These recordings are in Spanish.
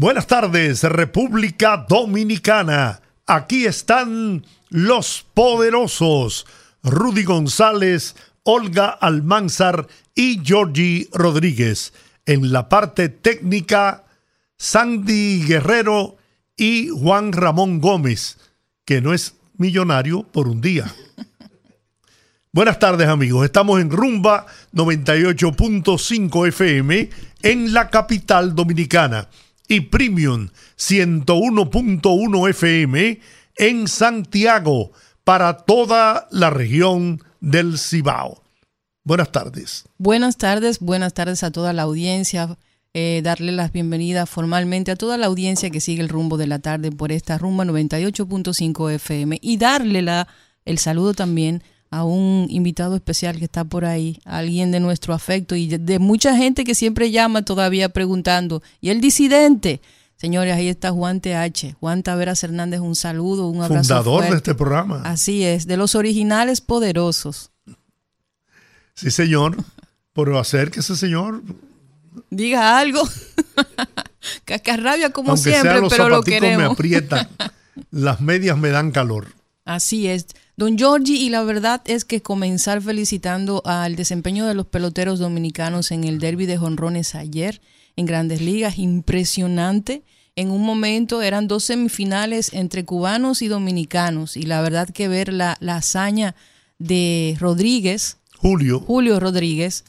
Buenas tardes, República Dominicana. Aquí están los poderosos Rudy González, Olga Almanzar y Georgie Rodríguez. En la parte técnica, Sandy Guerrero y Juan Ramón Gómez, que no es millonario por un día. Buenas tardes amigos, estamos en Rumba 98.5 FM en la capital dominicana y Premium 101.1 FM en Santiago para toda la región del Cibao. Buenas tardes. Buenas tardes, buenas tardes a toda la audiencia. Eh, darle las bienvenidas formalmente a toda la audiencia que sigue el rumbo de la tarde por esta rumba 98.5 FM y darle la, el saludo también a un invitado especial que está por ahí, alguien de nuestro afecto y de, mucha gente que siempre llama todavía preguntando, ¿y el disidente? Señores, ahí está Juan TH, Juan Taveras Hernández, un saludo, un abrazo. Fundador de este programa. Así es, de los originales poderosos. Sí, señor. Pero ese señor. Diga algo. Cascarrabia como Aunque siempre, los pero lo queremos. me aprietan, las medias me dan calor. Así es. Don Giorgi, y la verdad es que comenzar felicitando al desempeño de los peloteros dominicanos en el derby de jonrones ayer en grandes ligas, impresionante. En un momento eran dos semifinales entre cubanos y dominicanos, y la verdad que ver la, hazaña de Rodríguez, Julio, Julio Rodríguez,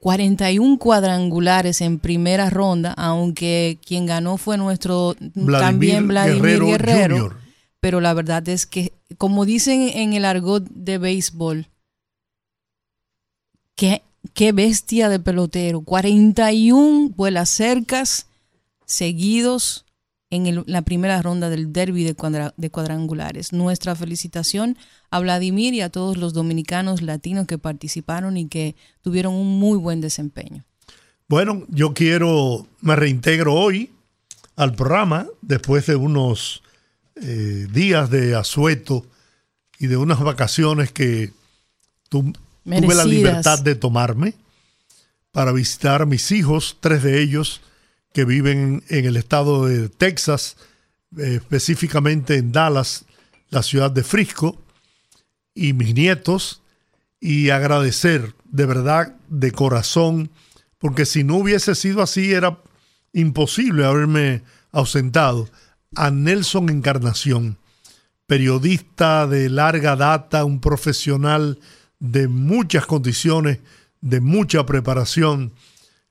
41 cuadrangulares en primera ronda, aunque quien ganó fue nuestro también Vladimir Guerrero pero la verdad es que, como dicen en el argot de béisbol, qué, qué bestia de pelotero. 41 vuelas cercas seguidos en la primera ronda del derby de, de, cuadrangulares. Nuestra felicitación a Vladimir y a todos los dominicanos latinos que participaron y que tuvieron un muy buen desempeño. Bueno, yo quiero, me reintegro hoy al programa después de unos eh, días de asueto y de unas vacaciones que tuve la libertad de tomarme para visitar a mis hijos, tres de ellos que viven en el estado de Texas, eh, específicamente en Dallas, la ciudad de Frisco, y mis nietos, y agradecer de verdad, de corazón, porque si no hubiese sido así era imposible haberme ausentado a Nelson Encarnación, periodista de larga data, un profesional de muchas condiciones, de mucha preparación,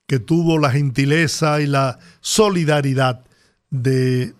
que tuvo la gentileza y la solidaridad de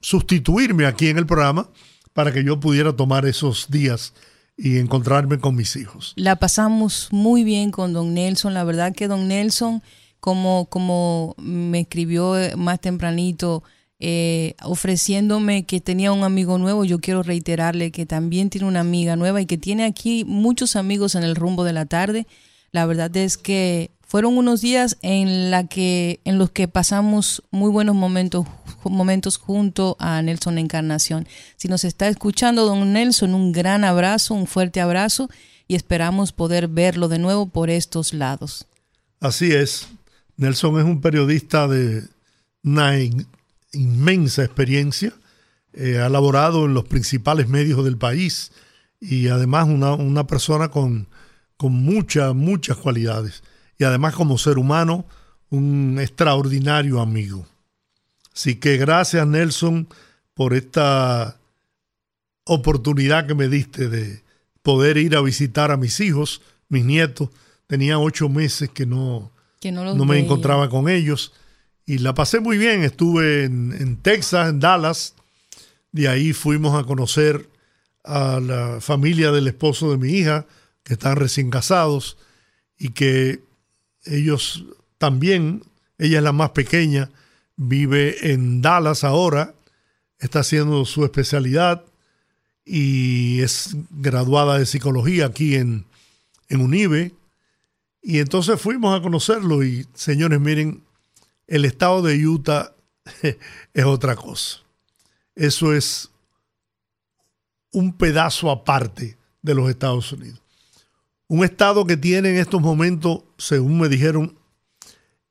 sustituirme aquí en el programa para que yo pudiera tomar esos días y encontrarme con mis hijos. La pasamos muy bien con don Nelson, la verdad que don Nelson, como, como me escribió más tempranito, eh, ofreciéndome que tenía un amigo nuevo. Yo quiero reiterarle que también tiene una amiga nueva y que tiene aquí muchos amigos en el rumbo de la tarde. La verdad es que fueron unos días en, en los que pasamos muy buenos momentos, momentos junto a Nelson Encarnación. Si nos está escuchando, don Nelson, un gran abrazo, un fuerte abrazo y esperamos poder verlo de nuevo por estos lados. Así es. Nelson es un periodista de Nine inmensa experiencia, eh, ha laborado en los principales medios del país y además una, persona con, con muchas, muchas cualidades. Y además como ser humano, un extraordinario amigo. Así que gracias Nelson por esta oportunidad que me diste de poder ir a visitar a mis hijos, mis nietos. Tenía ocho meses que no, no, me encontraba con ellos y la pasé muy bien. Estuve en, Texas, en Dallas. De ahí fuimos a conocer a la familia del esposo de mi hija, que están recién casados y que ellos también, ella es la más pequeña, vive en Dallas ahora, está haciendo su especialidad y es graduada de psicología aquí en, en Unive. Y entonces fuimos a conocerlo y señores, miren, el estado de Utah es otra cosa. Eso es un pedazo aparte de los Estados Unidos. Un estado que tiene en estos momentos, según me dijeron,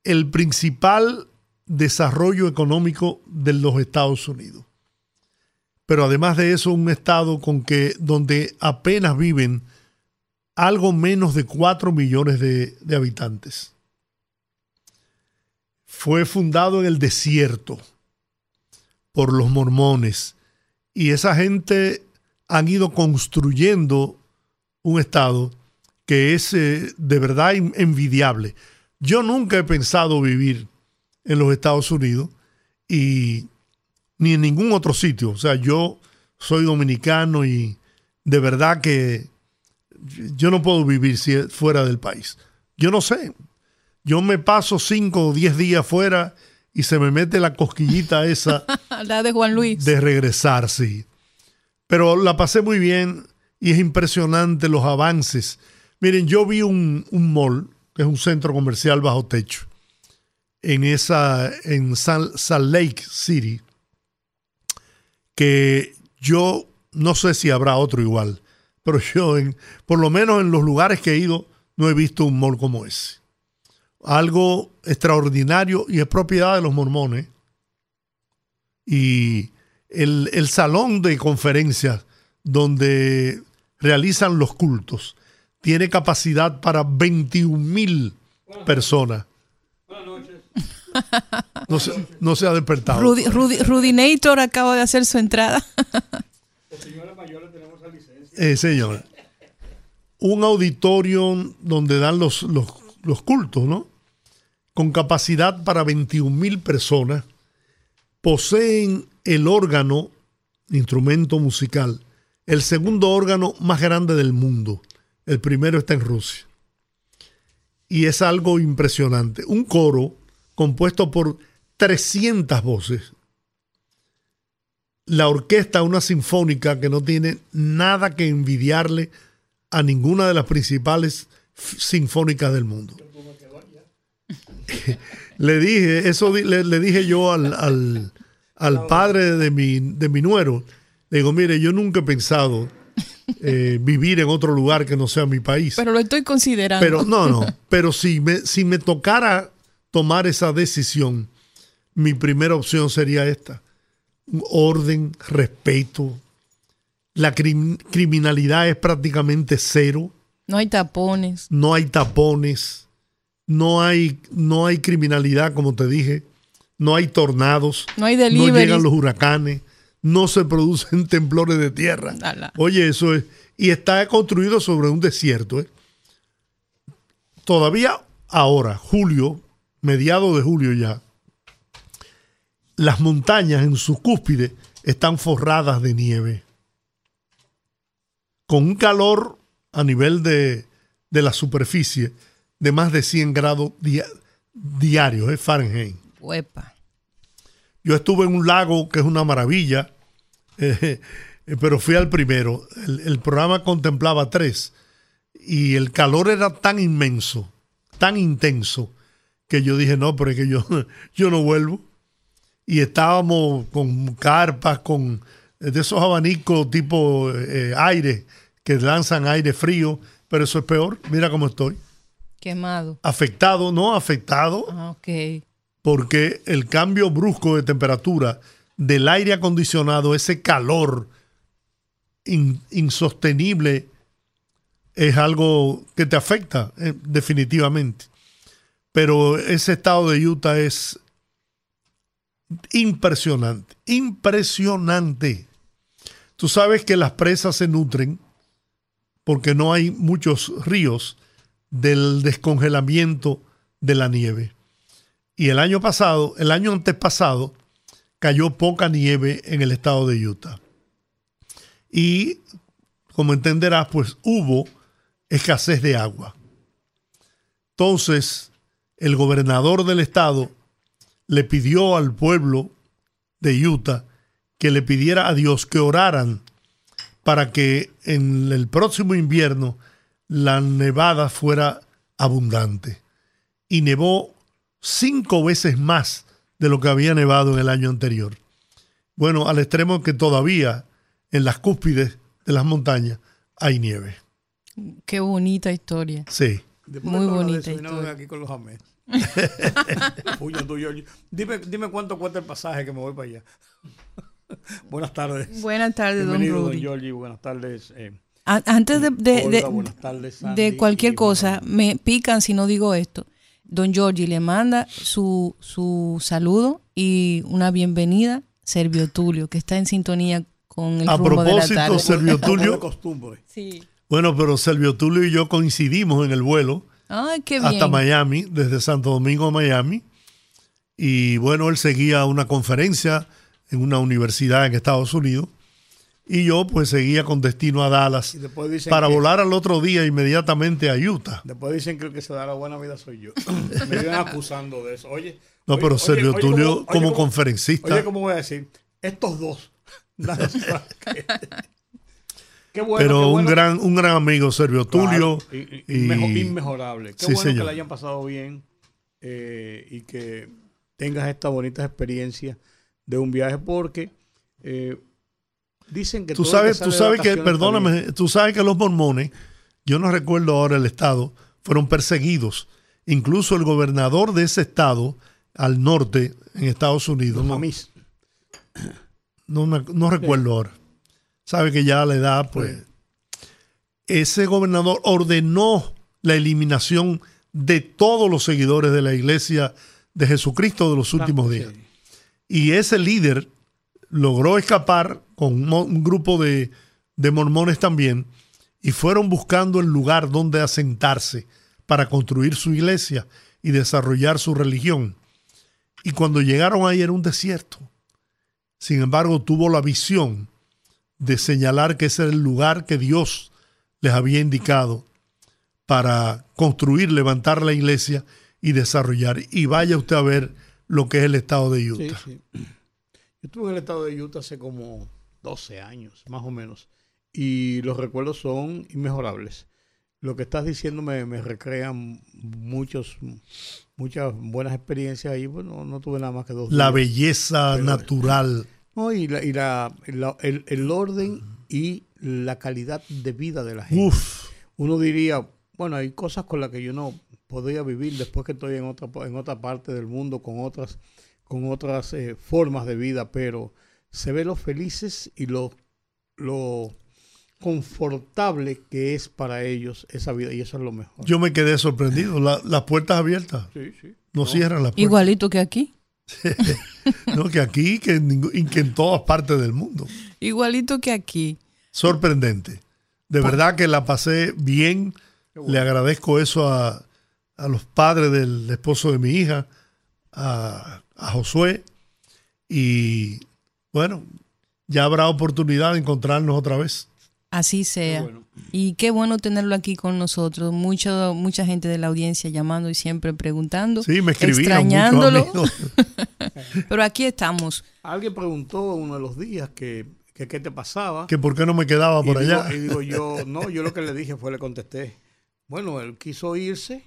el principal desarrollo económico de los Estados Unidos. Pero además de eso, un estado con que, donde apenas viven algo menos de 4 millones de, de habitantes. Fue fundado en el desierto por los mormones y esa gente han ido construyendo un estado que es eh, de verdad envidiable. Yo nunca he pensado vivir en los Estados Unidos y ni en ningún otro sitio. O sea, yo soy dominicano y de verdad que yo no puedo vivir fuera del país. Yo no sé. Yo me paso cinco o diez días fuera y se me mete la cosquillita esa. la de Juan Luis. De regresar, sí. Pero la pasé muy bien y es impresionante los avances. Miren, yo vi un, un mall, que es un centro comercial bajo techo, en esa, en Salt Lake City, que yo no sé si habrá otro igual, pero yo, en, por lo menos en los lugares que he ido, no he visto un mall como ese. Algo extraordinario y es propiedad de los mormones. Y el, el salón de conferencias donde realizan los cultos tiene capacidad para 21 mil personas. Buenas noches. No se, no se ha despertado. Rudy, Rudinator acaba de hacer su entrada. señora mayor tenemos licencia. Eh, señor. Un auditorio donde dan los, los, los cultos, ¿no? Con capacidad para 21 mil personas. Poseen el órgano, instrumento musical, el segundo órgano más grande del mundo. El primero está en Rusia. Y es algo impresionante. Un coro compuesto por 300 voces. La orquesta, una sinfónica que no tiene nada que envidiarle a ninguna de las principales sinfónicas del mundo. le dije, eso le, dije yo al, al, padre de mi, de mi nuero. Le digo, mire, yo nunca he pensado eh, vivir en otro lugar que no sea mi país. Pero lo estoy considerando. Pero no, no. Pero si me, si me tocara tomar esa decisión, mi primera opción sería esta. Orden, respeto. La criminalidad es prácticamente cero. No hay tapones. No hay tapones. No hay, no hay criminalidad, como te dije. No hay tornados. No hay No llegan los huracanes. No se producen temblores de tierra. Oye, eso es. Y está construido sobre un desierto. ¿eh? Todavía ahora, julio, mediado de julio ya, las montañas en su cúspide están forradas de nieve. Con un calor a nivel de, la superficie de más de 100 grados diarios, es Fahrenheit. Yo estuve en un lago que es una maravilla, eh, pero fui al primero. el, programa contemplaba tres y el calor era tan inmenso, tan intenso, que yo dije, no, pero es que yo, yo no vuelvo. Y estábamos con carpas, con de esos abanicos tipo eh, aire, que lanzan aire frío, pero eso es peor. Mira cómo estoy. Quemado. Afectado, no afectado. Ah, ok. Porque el cambio brusco de temperatura del aire acondicionado, ese calor insostenible, es algo que te afecta eh, definitivamente. Pero ese estado de Utah es impresionante, impresionante. Tú sabes que las presas se nutren porque no hay muchos ríos del descongelamiento de la nieve. Y el año pasado, el año antepasado, cayó poca nieve en el estado de Utah. Y, como entenderás, pues hubo escasez de agua. Entonces, el gobernador del estado le pidió al pueblo de Utah que le pidiera a Dios que oraran para que en el próximo invierno la nevada fuera abundante. Y nevó cinco veces más de lo que había nevado en el año anterior. Bueno, al extremo que todavía en las cúspides de las montañas hay nieve. Qué bonita historia. Sí. Muy bonita historia. aquí con los dime, dime cuánto cuesta el pasaje que me voy para allá. buenas tardes. Buenas tardes, don Rudy. Buenas tardes. Eh, antes de, de, cualquier cosa, me pican si no digo esto. Don Giorgi le manda su, su saludo y una bienvenida, Servio Tulio, que está en sintonía con el A propósito, Servio Tulio. sí. Bueno, pero Servio Tulio y yo coincidimos en el vuelo hasta Miami, desde Santo Domingo a Miami. Y bueno, él seguía una conferencia en una universidad en Estados Unidos. Y yo pues seguía con destino a Dallas para volar al otro día inmediatamente a Utah. Después dicen que el que se da la buena vida soy yo. Me vienen acusando de eso. Oye. No, pero Sergio Tulio como, conferencista. Oye, ¿cómo voy a decir? Estos dos. Qué bueno, pero un gran un gran amigo Sergio Tulio y, inmejorable qué bueno que le hayan pasado bien eh, y que tengas esta bonita experiencia de un viaje porque eh, dicen que tú sabes, tú sabes que, perdóname, tú sabes que los mormones, yo no recuerdo ahora el estado, fueron perseguidos. Incluso el gobernador de ese estado, al norte, en Estados Unidos. No, no, recuerdo ahora. Sabe que ya a la edad, pues. Ese gobernador ordenó la eliminación de todos los seguidores de la iglesia de Jesucristo de los últimos días. Y ese líder logró escapar con un, grupo de, mormones también y fueron buscando el lugar donde asentarse para construir su iglesia y desarrollar su religión. Y cuando llegaron ahí era un desierto. Sin embargo, tuvo la visión de señalar que ese era el lugar que Dios les había indicado para construir, levantar la iglesia y desarrollar. Y vaya usted a ver lo que es el estado de Utah. Yo estuve en el estado de Utah hace como 12 años, más o menos, y los recuerdos son inmejorables. Lo que estás diciendo me, me recrean muchos, muchas buenas experiencias ahí. Bueno, no tuve nada más que dos. La belleza natural. No, y, la, y la, el, el, orden y la calidad de vida de la gente. Uno diría, bueno, hay cosas con las que yo no podría vivir después que estoy en otra, en otra parte del mundo con otras, con otras eh, formas de vida, pero se ve lo felices y lo, lo confortable que es para ellos esa vida y eso es lo mejor. Yo me quedé sorprendido, las puertas abiertas. Sí, sí. No, cierran las puertas. Igualito que aquí. no, que aquí que en, que en todas partes del mundo. Igualito que aquí. Sorprendente. De verdad que la pasé bien. Le agradezco eso a, a los padres del esposo de mi hija, a, Josué, y bueno, ya habrá oportunidad de encontrarnos otra vez. Así sea. Y qué bueno tenerlo aquí con nosotros. Mucho, mucha gente de la audiencia llamando y siempre preguntando. Sí, me extrañándolo. Pero aquí estamos. Alguien preguntó uno de los días que, qué te pasaba. Que por qué no me quedaba por allá. Y digo yo, no, yo lo que le dije fue, le contesté, bueno, él quiso irse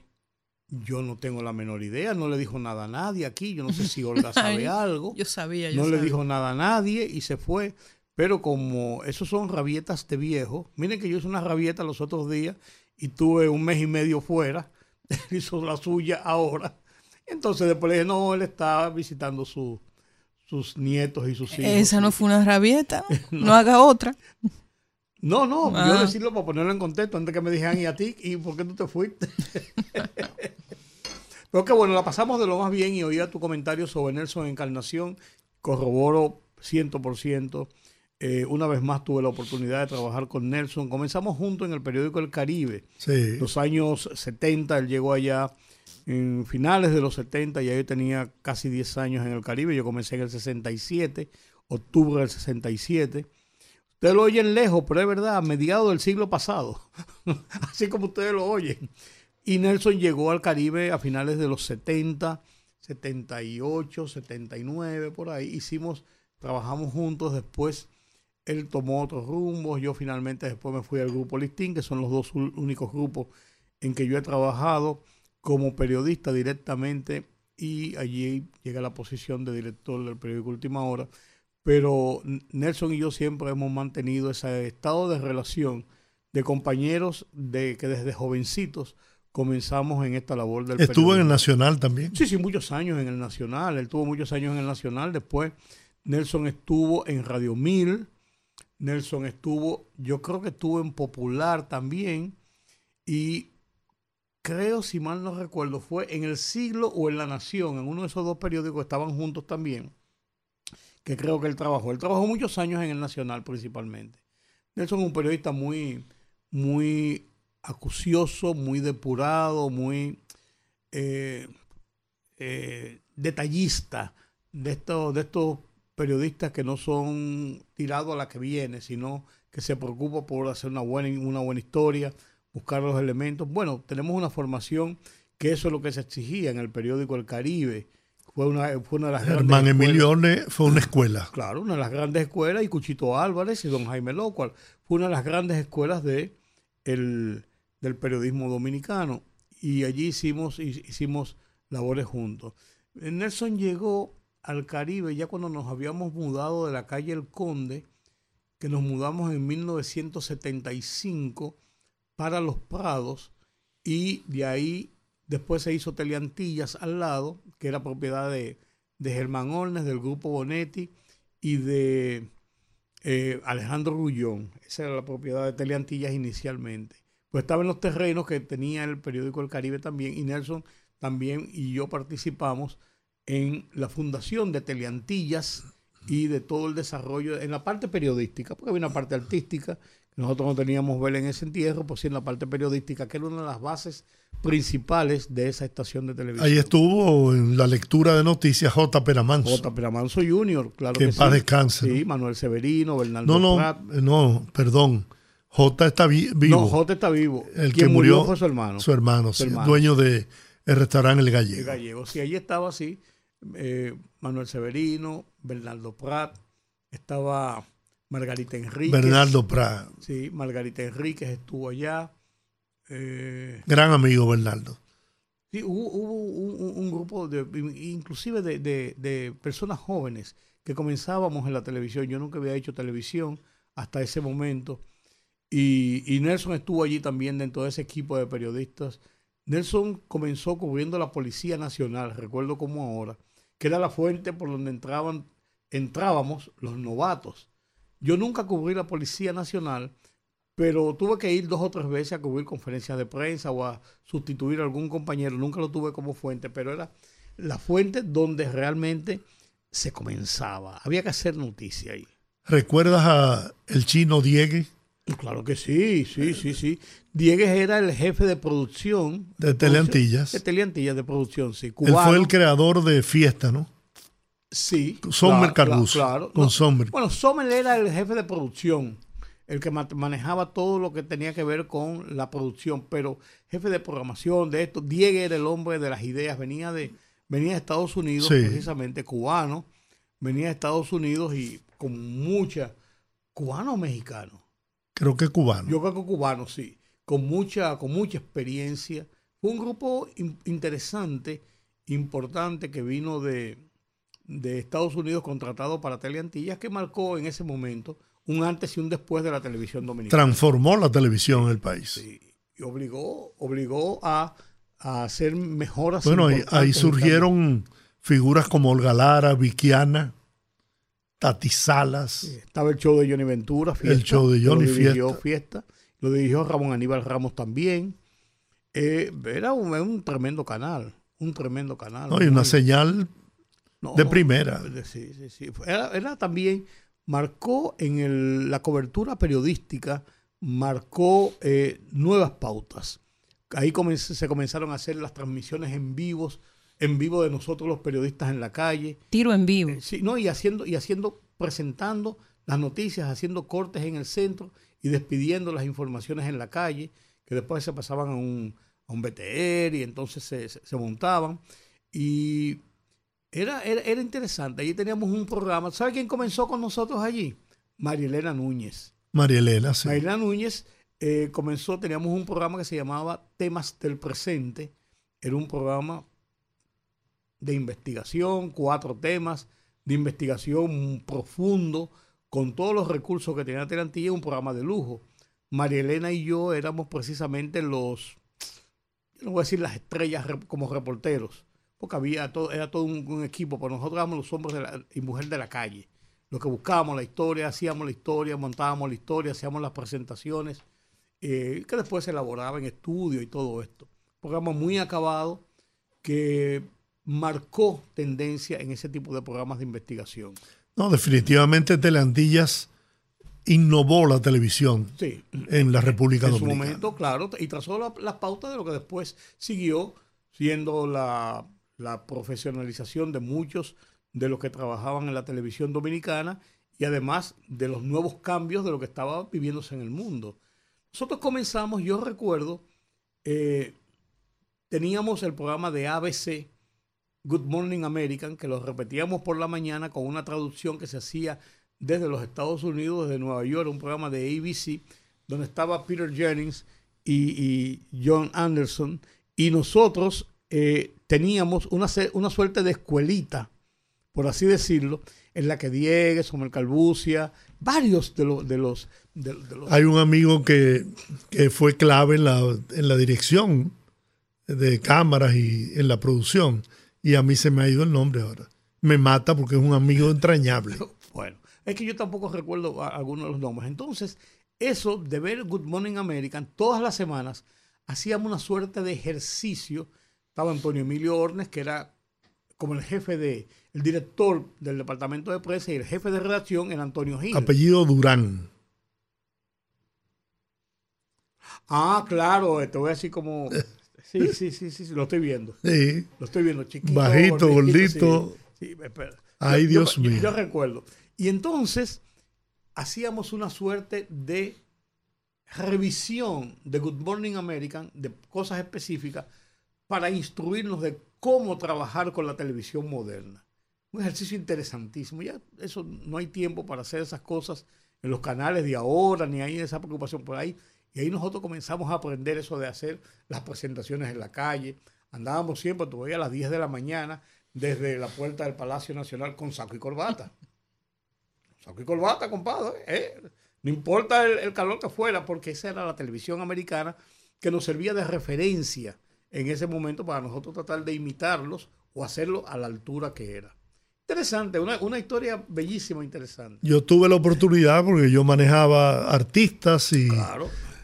yo no tengo la menor idea, no le dijo nada a nadie aquí, yo no sé si Olga sabe algo. Yo sabía, yo No le dijo nada a nadie y se fue. Pero como esos son rabietas de viejo, miren que yo hice una rabieta los otros días y tuve un mes y medio fuera, él hizo la suya ahora. Entonces después le dije, no, él está visitando sus nietos y sus hijos. Esa no fue una rabieta, no haga otra. No, no, yo ah. decirlo para ponerlo en contexto antes que me dijeran, ¿y a ti? ¿Y por qué tú te fuiste? Pero que bueno, la pasamos de lo más bien y oía tu comentario sobre Nelson Encarnación. Corroboro 100%. Eh, una vez más tuve la oportunidad de trabajar con Nelson. Comenzamos juntos en el periódico El Caribe. Sí. Los años 70, él llegó allá en finales de los 70, ya yo tenía casi 10 años en el Caribe. Yo comencé en el 67, octubre del 67. Ustedes lo oyen lejos, pero es verdad, a mediados del siglo pasado, así como ustedes lo oyen. Y Nelson llegó al Caribe a finales de los 70, 78, 79, por ahí. Hicimos, trabajamos juntos. Después él tomó otros rumbos. Yo finalmente después me fui al grupo Listín, que son los dos únicos grupos en que yo he trabajado como periodista directamente y allí llega la posición de director del periódico Última Hora. Pero Nelson y yo siempre hemos mantenido ese estado de relación de compañeros de que desde jovencitos comenzamos en esta labor del ¿Estuvo en el Nacional también? Sí, sí, muchos años en el Nacional. Él tuvo muchos años en el Nacional. Después Nelson estuvo en Radio Mil. Nelson estuvo, yo creo que estuvo en Popular también. Y creo, si mal no recuerdo, fue en El Siglo o en La Nación, en uno de esos dos periódicos estaban juntos también, que creo que él trabajó. Él trabajó muchos años en el Nacional principalmente. Nelson es un periodista muy, muy acucioso, muy depurado, muy eh, eh, detallista de estos, de estos periodistas que no son tirados a la que viene, sino que se preocupa por hacer una buena, una buena historia, buscar los elementos. Bueno, tenemos una formación que eso es lo que se exigía en el periódico El Caribe. Fue una, fue una de las Germán Emilione fue una escuela. Claro, una de las grandes escuelas, y Cuchito Álvarez y don Jaime Locual. Fue una de las grandes escuelas de el, del periodismo dominicano. Y allí hicimos, hicimos labores juntos. Nelson llegó al Caribe ya cuando nos habíamos mudado de la calle El Conde, que nos mudamos en 1975 para Los Prados y de ahí después se hizo Teleantillas al lado, que era propiedad de, Germán Ornes, del grupo Bonetti y de eh, Alejandro Rullón. Esa era la propiedad de Teleantillas inicialmente. Pues estaba en los terrenos que tenía el periódico El Caribe también y Nelson también y yo participamos en la fundación de Teleantillas y de todo el desarrollo en la parte periodística, porque había una parte artística nosotros no teníamos vela en ese entierro, pues sí en la parte periodística, que era una de las bases principales de esa estación de televisión. Ahí estuvo en la lectura de noticias J. Peramanso. J. Peramanso Jr., claro que, que paz descanse. Sí, Manuel Severino, Bernardo No, no, no, perdón. J está vivo. No, J está vivo. El que murió, fue su hermano. Su hermano, sí, dueño del el restaurante El Gallego. El Gallego, sí, allí estaba así. Eh, Manuel Severino, Bernardo Prat, estaba Margarita Enríquez. Bernardo Prat. Sí, Margarita Enríquez estuvo allá. Eh, Gran amigo Bernardo. Sí, hubo, un, grupo, de, inclusive de, personas jóvenes que comenzábamos en la televisión. Yo nunca había hecho televisión hasta ese momento. Y, y, Nelson estuvo allí también dentro de ese equipo de periodistas. Nelson comenzó cubriendo la Policía Nacional, recuerdo como ahora, que era la fuente por donde entraban, entrábamos los novatos yo nunca cubrí la Policía Nacional, pero tuve que ir dos o tres veces a cubrir conferencias de prensa o a sustituir a algún compañero. Nunca lo tuve como fuente, pero era la fuente donde realmente se comenzaba. Había que hacer noticia ahí. ¿Recuerdas a el chino Diegue? Claro que sí, sí, sí, sí. Diegues era el jefe de producción. De Teleantillas. De Teleantillas de producción, sí. Él fue el creador de Fiesta, ¿no? Sí. Sommer Cardoso. Claro, Con Sommer. Bueno, Sommer era el jefe de producción, el que manejaba todo lo que tenía que ver con la producción, pero jefe de programación de esto. Diego era el hombre de las ideas, venía de, venía de Estados Unidos, precisamente cubano, venía de Estados Unidos y con mucha, cubano o mexicano. Creo que cubano. Yo creo que cubano, sí. Con mucha, con mucha experiencia. Fue un grupo interesante, importante, que vino de, de Estados Unidos contratado para Teleantillas que marcó en ese momento un antes y un después de la televisión dominicana. Transformó la televisión en el país. Sí, y obligó, obligó a, hacer mejoras. Bueno, ahí, surgieron figuras como Olga Lara, Viquiana, Tati Salas. estaba el show de Johnny Ventura, Fiesta. El show de Johnny lo dirigió Fiesta. Fiesta. Lo dirigió Ramón Aníbal Ramos también. Eh, era un, tremendo canal, un tremendo canal. No, y una señal de primera. Sí, sí, sí. Era, también, marcó en la cobertura periodística, marcó eh, nuevas pautas. Ahí se comenzaron a hacer las transmisiones en vivos, en vivo de nosotros los periodistas en la calle. Tiro en vivo. Eh, sí, no, y haciendo, y haciendo, presentando las noticias, haciendo cortes en el centro y despidiendo las informaciones en la calle, que después se pasaban a un, a un BTR y entonces se, se montaban. Y Era, era, interesante. Allí teníamos un programa. ¿Sabe quién comenzó con nosotros allí? Marielena Núñez. Marielena, sí. Marielena Núñez eh, comenzó, teníamos un programa que se llamaba Temas del Presente. Era un programa de investigación, cuatro temas de investigación profundo, con todos los recursos que tenía Terantilla, un programa de lujo. María Elena y yo éramos precisamente los, no voy a decir las estrellas como reporteros, porque había todo, era todo un, equipo, pero nosotros éramos los hombres y mujeres de la calle. Lo que buscábamos la historia, hacíamos la historia, montábamos la historia, hacíamos las presentaciones, eh, que después se elaboraba en estudio y todo esto. Programa muy acabado que marcó tendencia en ese tipo de programas de investigación. No, definitivamente Teleantillas innovó la televisión en la República Dominicana. En su momento, claro, y trazó las pautas de lo que después siguió siendo la, profesionalización de muchos de los que trabajaban en la televisión dominicana y además de los nuevos cambios de lo que estaba viviéndose en el mundo. Nosotros comenzamos, yo recuerdo, eh, teníamos el programa de ABC, Good Morning American, que lo repetíamos por la mañana con una traducción que se hacía desde los Estados Unidos, desde Nueva York, un programa de ABC, donde estaba Peter Jennings y, John Anderson, y nosotros eh, teníamos una, una suerte de escuelita, por así decirlo, en la que Diegues, el Calbucia, varios de, los, de, los, Hay un amigo que, fue clave en la, en la dirección de cámaras y en la producción, y a mí se me ha ido el nombre ahora. Me mata porque es un amigo entrañable. Bueno, es que yo tampoco recuerdo algunos de los nombres. Entonces, eso de ver Good Morning American todas las semanas, hacíamos una suerte de ejercicio. Estaba Antonio Emilio Ornes, que era como el jefe de, el director del departamento de prensa y el jefe de redacción era Antonio Gil. Apellido Durán. Ah, claro, te voy a decir como. Sí, sí, sí, sí, lo estoy viendo. Sí. Lo estoy viendo, chiquito. Bajito, gordito. Sí, espera. Ay, Dios mío. yo recuerdo. Y entonces hacíamos una suerte de revisión de Good Morning American, de cosas específicas, para instruirnos de cómo trabajar con la televisión moderna. Un ejercicio interesantísimo. Ya eso no hay tiempo para hacer esas cosas en los canales de ahora, ni hay esa preocupación por ahí. Y ahí nosotros comenzamos a aprender eso de hacer las presentaciones en la calle. Andábamos siempre, todavía a las 10 de la mañana, desde la puerta del Palacio Nacional con saco y corbata. Saco y corbata, compadre. ¿eh? No importa el, calor que fuera, porque esa era la televisión americana que nos servía de referencia en ese momento para nosotros tratar de imitarlos o hacerlo a la altura que era. Interesante, una, una historia bellísima, interesante. Yo tuve la oportunidad porque yo manejaba artistas y,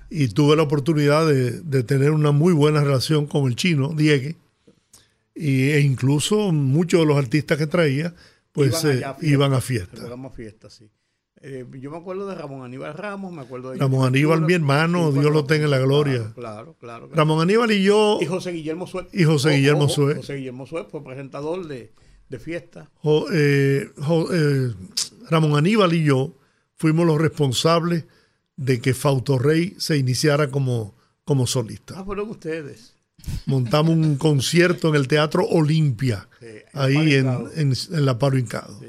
y tuve la oportunidad de, tener una muy buena relación con el chino, Diego, y, e incluso muchos de los artistas que traía pues iban, a fiestas. Fiesta, sí. Eh, yo me acuerdo de Ramón Aníbal Ramos, me acuerdo de... Ramón Aníbal, mi hermano, Dios lo tenga en la gloria. Claro, claro, Ramón Aníbal y yo... Y José Guillermo Suez. Y José Guillermo Suez. José Guillermo Suez fue presentador de, de fiesta. Eh, eh, Ramón Aníbal y yo fuimos los responsables de que Fausto Rey se iniciara como, como solista. Ah, fueron ustedes montamos un concierto en el Teatro Olimpia, ahí en, la Paro Hincado.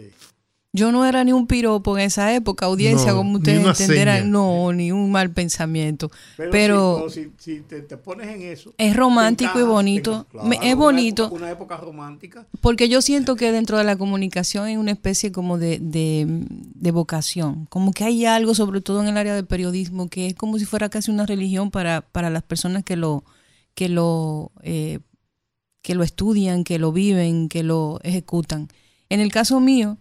Yo no era ni un piropo en esa época, audiencia, como ustedes entenderán, no, ni un mal pensamiento. Pero, si, te, pones en eso. Es romántico y bonito. es bonito. Una época, romántica. Porque yo siento que dentro de la comunicación hay una especie como de, de, vocación. Como que hay algo, sobre todo en el área del periodismo, que es como si fuera casi una religión para, para las personas que lo, que lo, eh, que lo estudian, que lo viven, que lo ejecutan. En el caso mío,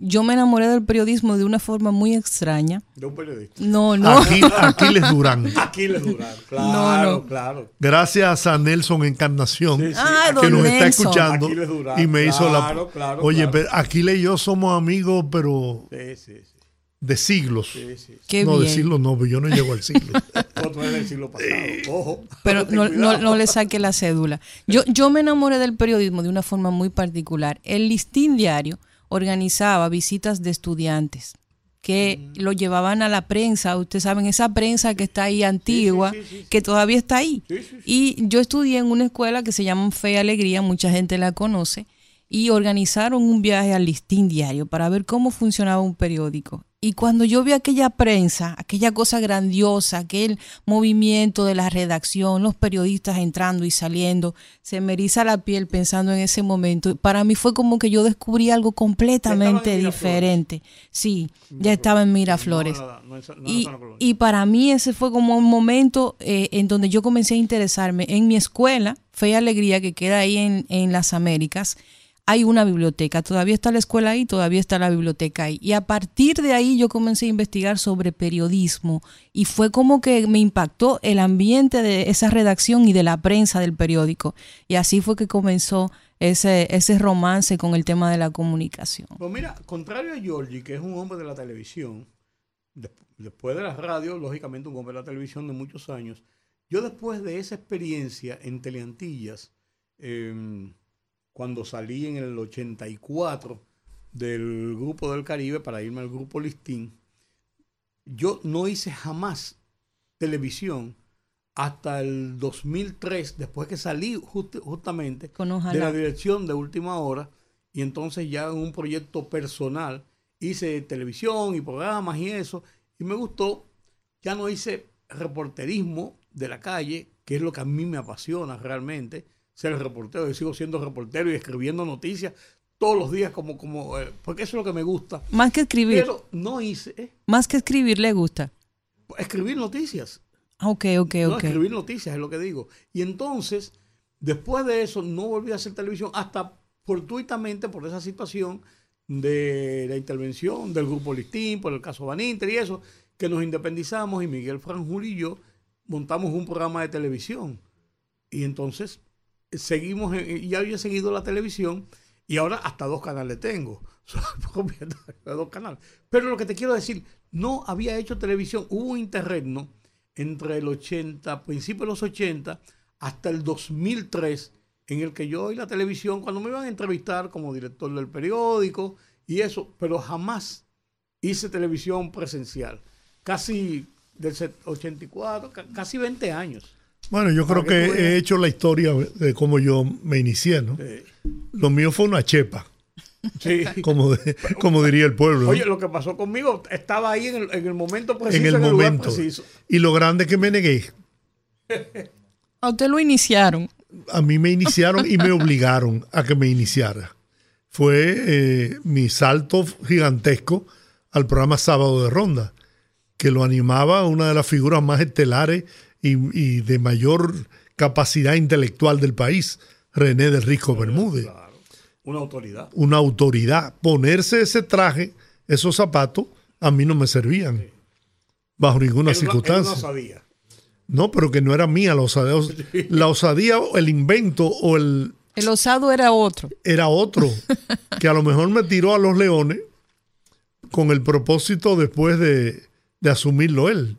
yo me enamoré del periodismo de una forma muy extraña. De un periodista. No, no. Aquí, Aquiles Durán. Aquiles Durán, claro, claro. Gracias a Nelson Encarnación, ah, que nos está escuchando y me hizo la... Oye, Aquiles y yo somos amigos, pero... Sí, sí, sí de siglos. no, de siglos no, yo no llego al siglo. siglo pasado. Ojo. Pero no, le saque la cédula. Yo, yo me enamoré del periodismo de una forma muy particular. El listín diario organizaba visitas de estudiantes que lo llevaban a la prensa, ustedes saben, esa prensa que está ahí antigua, que todavía está ahí. Y yo estudié en una escuela que se llama Fe y Alegría, mucha gente la conoce, y organizaron un viaje al listín diario para ver cómo funcionaba un periódico. Y cuando yo vi aquella prensa, aquella cosa grandiosa, aquel movimiento de la redacción, los periodistas entrando y saliendo, se me eriza la piel pensando en ese momento. Para mí fue como que yo descubrí algo completamente diferente. Sí, ya estaba en Miraflores. y, y, para mí ese fue como un momento eh, en donde yo comencé a interesarme en mi escuela, Fe y Alegría, que queda ahí en, en las Américas hay una biblioteca. Todavía está la escuela ahí, todavía está la biblioteca ahí. Y a partir de ahí yo comencé a investigar sobre periodismo y fue como que me impactó el ambiente de esa redacción y de la prensa del periódico. Y así fue que comenzó ese, ese romance con el tema de la comunicación. Pues mira, contrario a Giorgi, que es un hombre de la televisión, después de la radio, lógicamente un hombre de la televisión de muchos años, yo después de esa experiencia en Teleantillas, eh, cuando salí en el 84 del grupo del Caribe para irme al grupo Listín, yo no hice jamás televisión hasta el 2003, después que salí justamente de la dirección de última hora, y entonces ya en un proyecto personal hice televisión y programas y eso, y me gustó, ya no hice reporterismo de la calle, que es lo que a mí me apasiona realmente, ser reportero. Yo sigo siendo reportero y escribiendo noticias todos los días como, como eh, porque eso es lo que me gusta. Más que escribir. Pero no hice. ¿eh? Más que escribir le gusta. Escribir noticias. Ok, ok, no, Escribir noticias es lo que digo. Y entonces, después de eso, no volví a hacer televisión hasta fortuitamente por esa situación de la intervención del grupo Listín, por el caso Van Inter y eso, que nos independizamos y Miguel Franjul y yo montamos un programa de televisión. Y entonces seguimos, ya había seguido la televisión y ahora hasta dos canales tengo. dos canales. Pero lo que te quiero decir, no había hecho televisión, hubo un interregno entre el 80, principios de los 80, hasta el 2003, en el que yo oí la televisión cuando me iban a entrevistar como director del periódico y eso, pero jamás hice televisión presencial. Casi del 84, casi 20 años. Bueno, yo creo que, he hecho la historia de cómo yo me inicié, ¿no? Lo mío fue una chepa. Sí. Como, como diría el pueblo. Oye, lo que pasó conmigo estaba ahí en el, en el momento preciso. En el momento. y lo grande que me negué. A usted lo iniciaron. A mí me iniciaron y me obligaron a que me iniciara. Fue eh, mi salto gigantesco al programa Sábado de Ronda, que lo animaba una de las figuras más estelares y, de mayor capacidad intelectual del país, René del Rico Bermúdez. Una autoridad. Una autoridad. Ponerse ese traje, esos zapatos, a mí no me servían. Bajo ninguna circunstancia. No, pero que no era mía la osadía. La osadía, el invento o el... El osado era otro. Era otro. que a lo mejor me tiró a los leones con el propósito después de, de asumirlo él.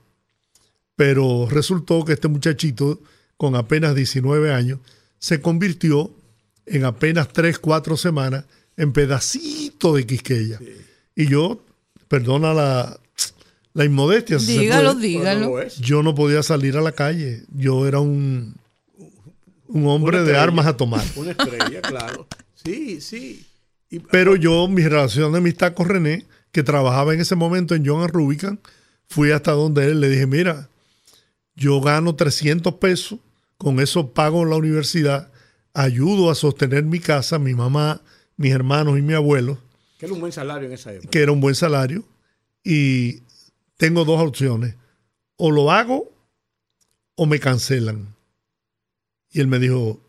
Pero resultó que este muchachito, con apenas 19 años, se convirtió en apenas 3, 4 semanas en pedacito de Quisqueya. Y yo, perdona la, la inmodestia. dígalo, dígalo. Yo no podía salir a la calle. Yo era un, un hombre de armas a tomar. Una estrella, claro. Sí, sí. Pero yo, mi relación de amistad con René, que trabajaba en ese momento en John Rubicon, fui hasta donde él le dije, mira, yo gano 300 pesos, con eso pago la universidad, ayudo a sostener mi casa, mi mamá, mis hermanos y mi abuelo. Que era un buen salario en esa época. Que era un buen salario. Y tengo dos opciones. O lo hago o me cancelan. Y él me dijo,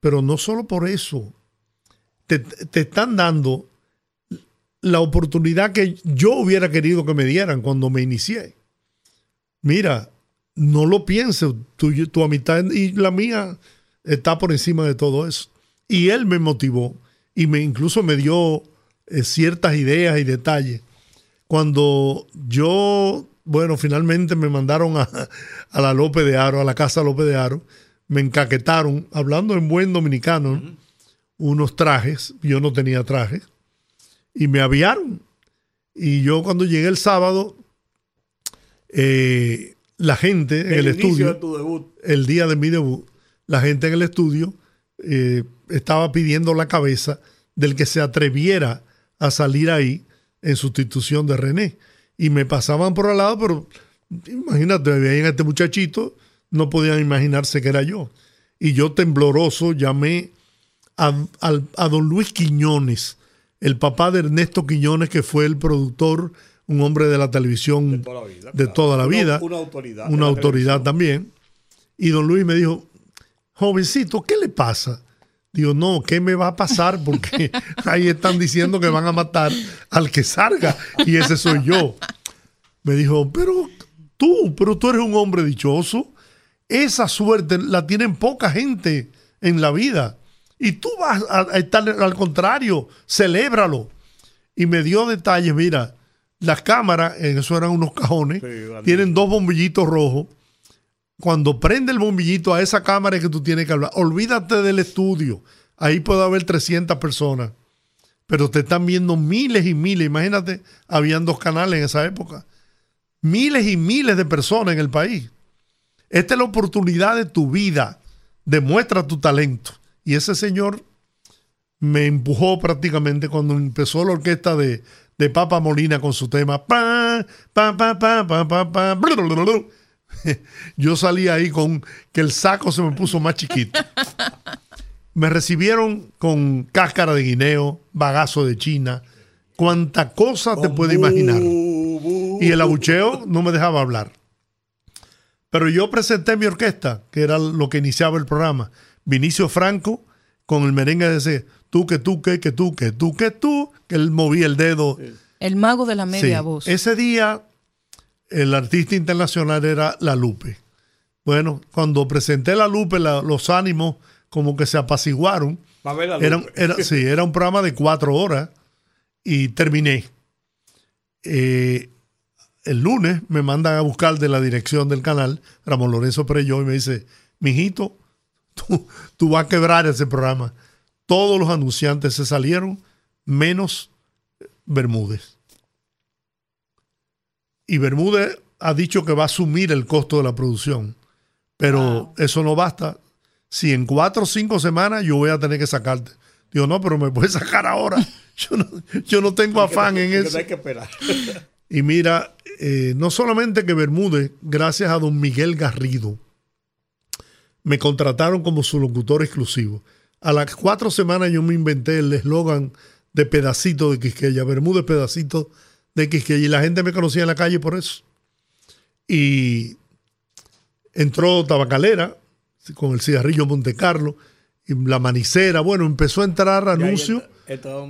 pero no solo por eso. Te, te están dando la oportunidad que yo hubiera querido que me dieran cuando me inicié. Mira, no lo pienses, tu, tu amistad y la mía está por encima de todo eso. Y él me motivó y me incluso me dio eh, ciertas ideas y detalles. Cuando yo, bueno, finalmente me mandaron a, la López de Aro, a la casa López de Aro, me encaquetaron, hablando en buen dominicano, unos trajes, yo no tenía trajes, y me aviaron. Y yo cuando llegué el sábado, eh, la gente en el, estudio, el día de mi debut, la gente en el estudio eh, estaba pidiendo la cabeza del que se atreviera a salir ahí en sustitución de René. Y me pasaban por al lado, pero imagínate, veían a este muchachito, no podían imaginarse que era yo. Y yo tembloroso llamé a, don Luis Quiñones, el papá de Ernesto Quiñones, que fue el productor, un hombre de la televisión de toda la vida, una, autoridad, una autoridad también. Y don Luis me dijo, jovencito, ¿qué le pasa? Digo, no, ¿qué me va a pasar? Porque ahí están diciendo que van a matar al que salga y ese soy yo. Me dijo, pero tú, pero tú eres un hombre dichoso. Esa suerte la tienen poca gente en la vida. Y tú vas a, estar al contrario, celébralo. Y me dio detalles, mira, las cámaras, en eso eran unos cajones, tienen dos bombillitos rojos. Cuando prende el bombillito a esa cámara es que tú tienes que hablar. Olvídate del estudio. Ahí puede haber 300 personas. Pero te están viendo miles y miles. Imagínate, habían dos canales en esa época. Miles y miles de personas en el país. Esta es la oportunidad de tu vida. Demuestra tu talento. Y ese señor me empujó prácticamente cuando empezó la orquesta de, de Papa Molina con su tema. Yo salí ahí con que el saco se me puso más chiquito. Me recibieron con cáscara de guineo, bagazo de China, cuánta cosa te puede imaginar. Y el abucheo no me dejaba hablar. Pero yo presenté mi orquesta, que era lo que iniciaba el programa. Vinicio Franco con el merengue de ese tú que tú que que tú que tú que tú, que él movía el dedo. El mago de la media voz. Ese día el artista internacional era La Lupe. Bueno, cuando presenté La Lupe, los ánimos como que se apaciguaron. Era, era, sí, era un programa de cuatro horas y terminé. Eh, el lunes me mandan a buscar de la dirección del canal, Ramón Lorenzo Pereyó, y me dice, mijito, tú, tú vas a quebrar ese programa. Todos los anunciantes se salieron, menos Bermúdez. Y Bermúdez ha dicho que va a asumir el costo de la producción. Pero eso no basta. Si en cuatro o cinco semanas yo voy a tener que sacarte. Digo, no, pero me puedes sacar ahora. Yo no, yo no tengo afán en eso. Hay que esperar. Y mira, eh, no solamente que Bermúdez, gracias a don Miguel Garrido, me contrataron como su locutor exclusivo. A las cuatro semanas yo me inventé el eslogan de pedacito de Quisqueya, Bermúdez pedacito de Quisqueya, y la gente me conocía en la calle por eso. Y entró Tabacalera con el cigarrillo Monte Carlo y la manicera, bueno, empezó a entrar anuncios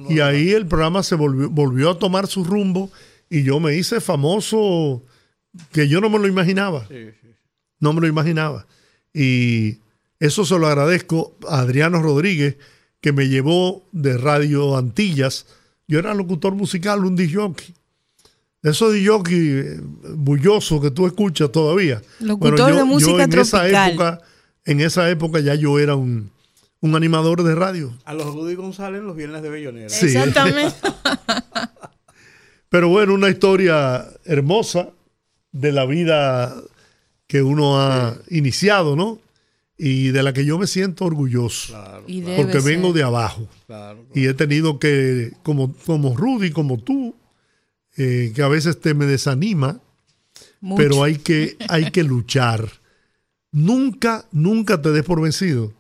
y ahí el programa se volvió, volvió a tomar su rumbo y yo me hice famoso que yo no me lo imaginaba. No me lo imaginaba. Y eso se lo agradezco a Adriano Rodríguez, que me llevó de Radio Antillas. Yo era locutor musical, un DJ. Eso de jockey eh, bulloso que tú escuchas todavía. Locutor de música en tropical. Esa época, en esa época ya yo era un, un animador de radio. A los Rudy González los viernes de Bellonera. Exactamente. Pero bueno, una historia hermosa de la vida que uno ha iniciado, ¿no? Y de la que yo me siento orgulloso. porque vengo de abajo. y he tenido que, como, como Rudy, como tú, eh, que a veces te me desanima, pero hay que, hay que luchar. Nunca, nunca te des por vencido.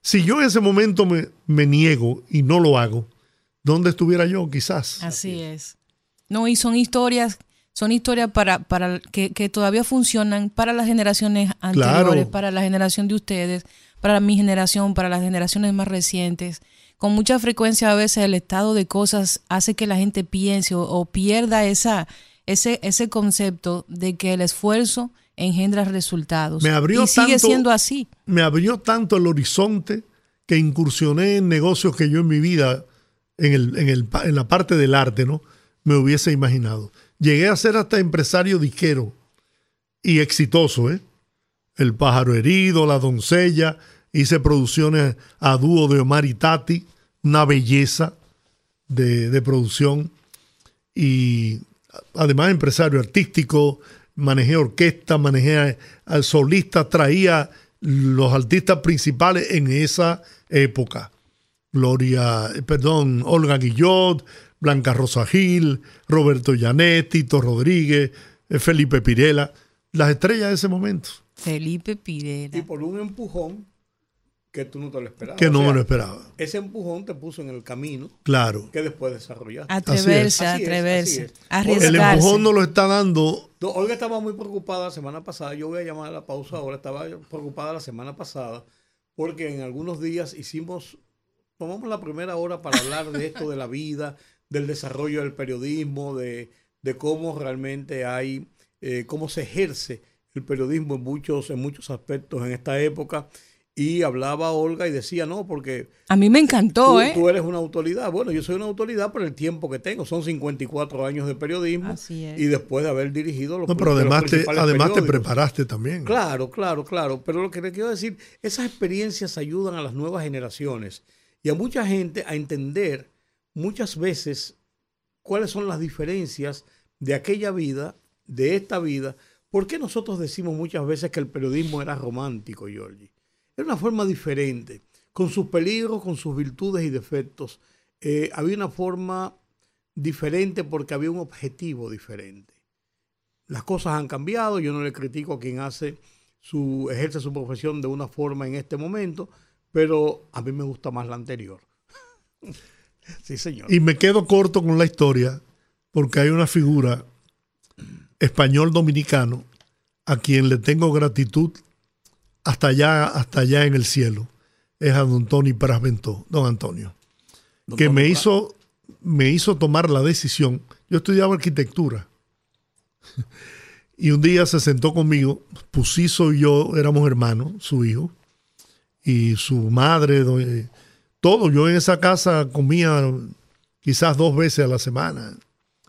Si yo en ese momento me, me niego y no lo hago, ¿dónde estuviera yo? Quizás. Así es. No, y son historias, son historias para, para que, todavía funcionan para las generaciones anteriores, para la generación de ustedes, para mi generación, para las generaciones más recientes. Con mucha frecuencia a veces el estado de cosas hace que la gente piense o, pierda esa, ese, ese concepto de que el esfuerzo engendra resultados. Me abrió y sigue siendo así. Me abrió tanto el horizonte que incursioné en negocios que yo en mi vida, en, el, en, el, en la parte del arte, ¿no? me hubiese imaginado. Llegué a ser hasta empresario disquero y exitoso, ¿eh? El pájaro herido, la doncella, hice producciones a dúo de Omar y Tati, una belleza de, producción y además empresario artístico, manejé orquesta, manejé al solista, traía los artistas principales en esa época. Gloria, eh, perdón, Olga Guillot, Blanca Rosa Gil, Roberto Llanet, Tito Rodríguez, eh, Felipe Pirela, las estrellas de ese momento. Felipe Pirela. Y por un empujón que tú no te lo esperabas. Que no me lo esperaba. Ese empujón te puso en el camino. Claro. Que después desarrollaste. Atreverse, Así es. atreverse. Así es. El empujón no lo está dando. No, Olga estaba muy preocupada la semana pasada. Yo voy a llamar a la pausa ahora. Estaba preocupada la semana pasada porque en algunos días hicimos, tomamos la primera hora para hablar de esto de la vida, del desarrollo del periodismo, de, de cómo realmente hay, eh, cómo se ejerce el periodismo en muchos, en muchos aspectos en esta época. Y hablaba Olga y decía, no, porque... A mí me encantó, tú, ¿eh? Tú eres una autoridad. Bueno, yo soy una autoridad por el tiempo que tengo. Son 54 años de periodismo. Así es. Y después de haber dirigido los No, pero además, te, además te preparaste también. Claro, claro, claro. Pero lo que le quiero decir, esas experiencias ayudan a las nuevas generaciones y a mucha gente a entender muchas veces cuáles son las diferencias de aquella vida, de esta vida. ¿Por qué nosotros decimos muchas veces que el periodismo era romántico, Giorgi? Era una forma diferente, con sus peligros, con sus virtudes y defectos. Eh, había una forma diferente porque había un objetivo diferente. Las cosas han cambiado, yo no le critico a quien hace su, ejerce su profesión de una forma en este momento, pero a mí me gusta más la anterior. sí, señor. Y me quedo corto con la historia porque hay una figura español dominicano a quien le tengo gratitud hasta allá, hasta allá en el cielo. Es a don Tony Prasventó, don Antonio, Don que me Pras. hizo, me hizo tomar la decisión. Yo estudiaba arquitectura. Y un día se sentó conmigo, Pusizo y yo éramos hermanos, su hijo, y su madre, eh, todo. Yo en esa casa comía quizás dos veces a la semana,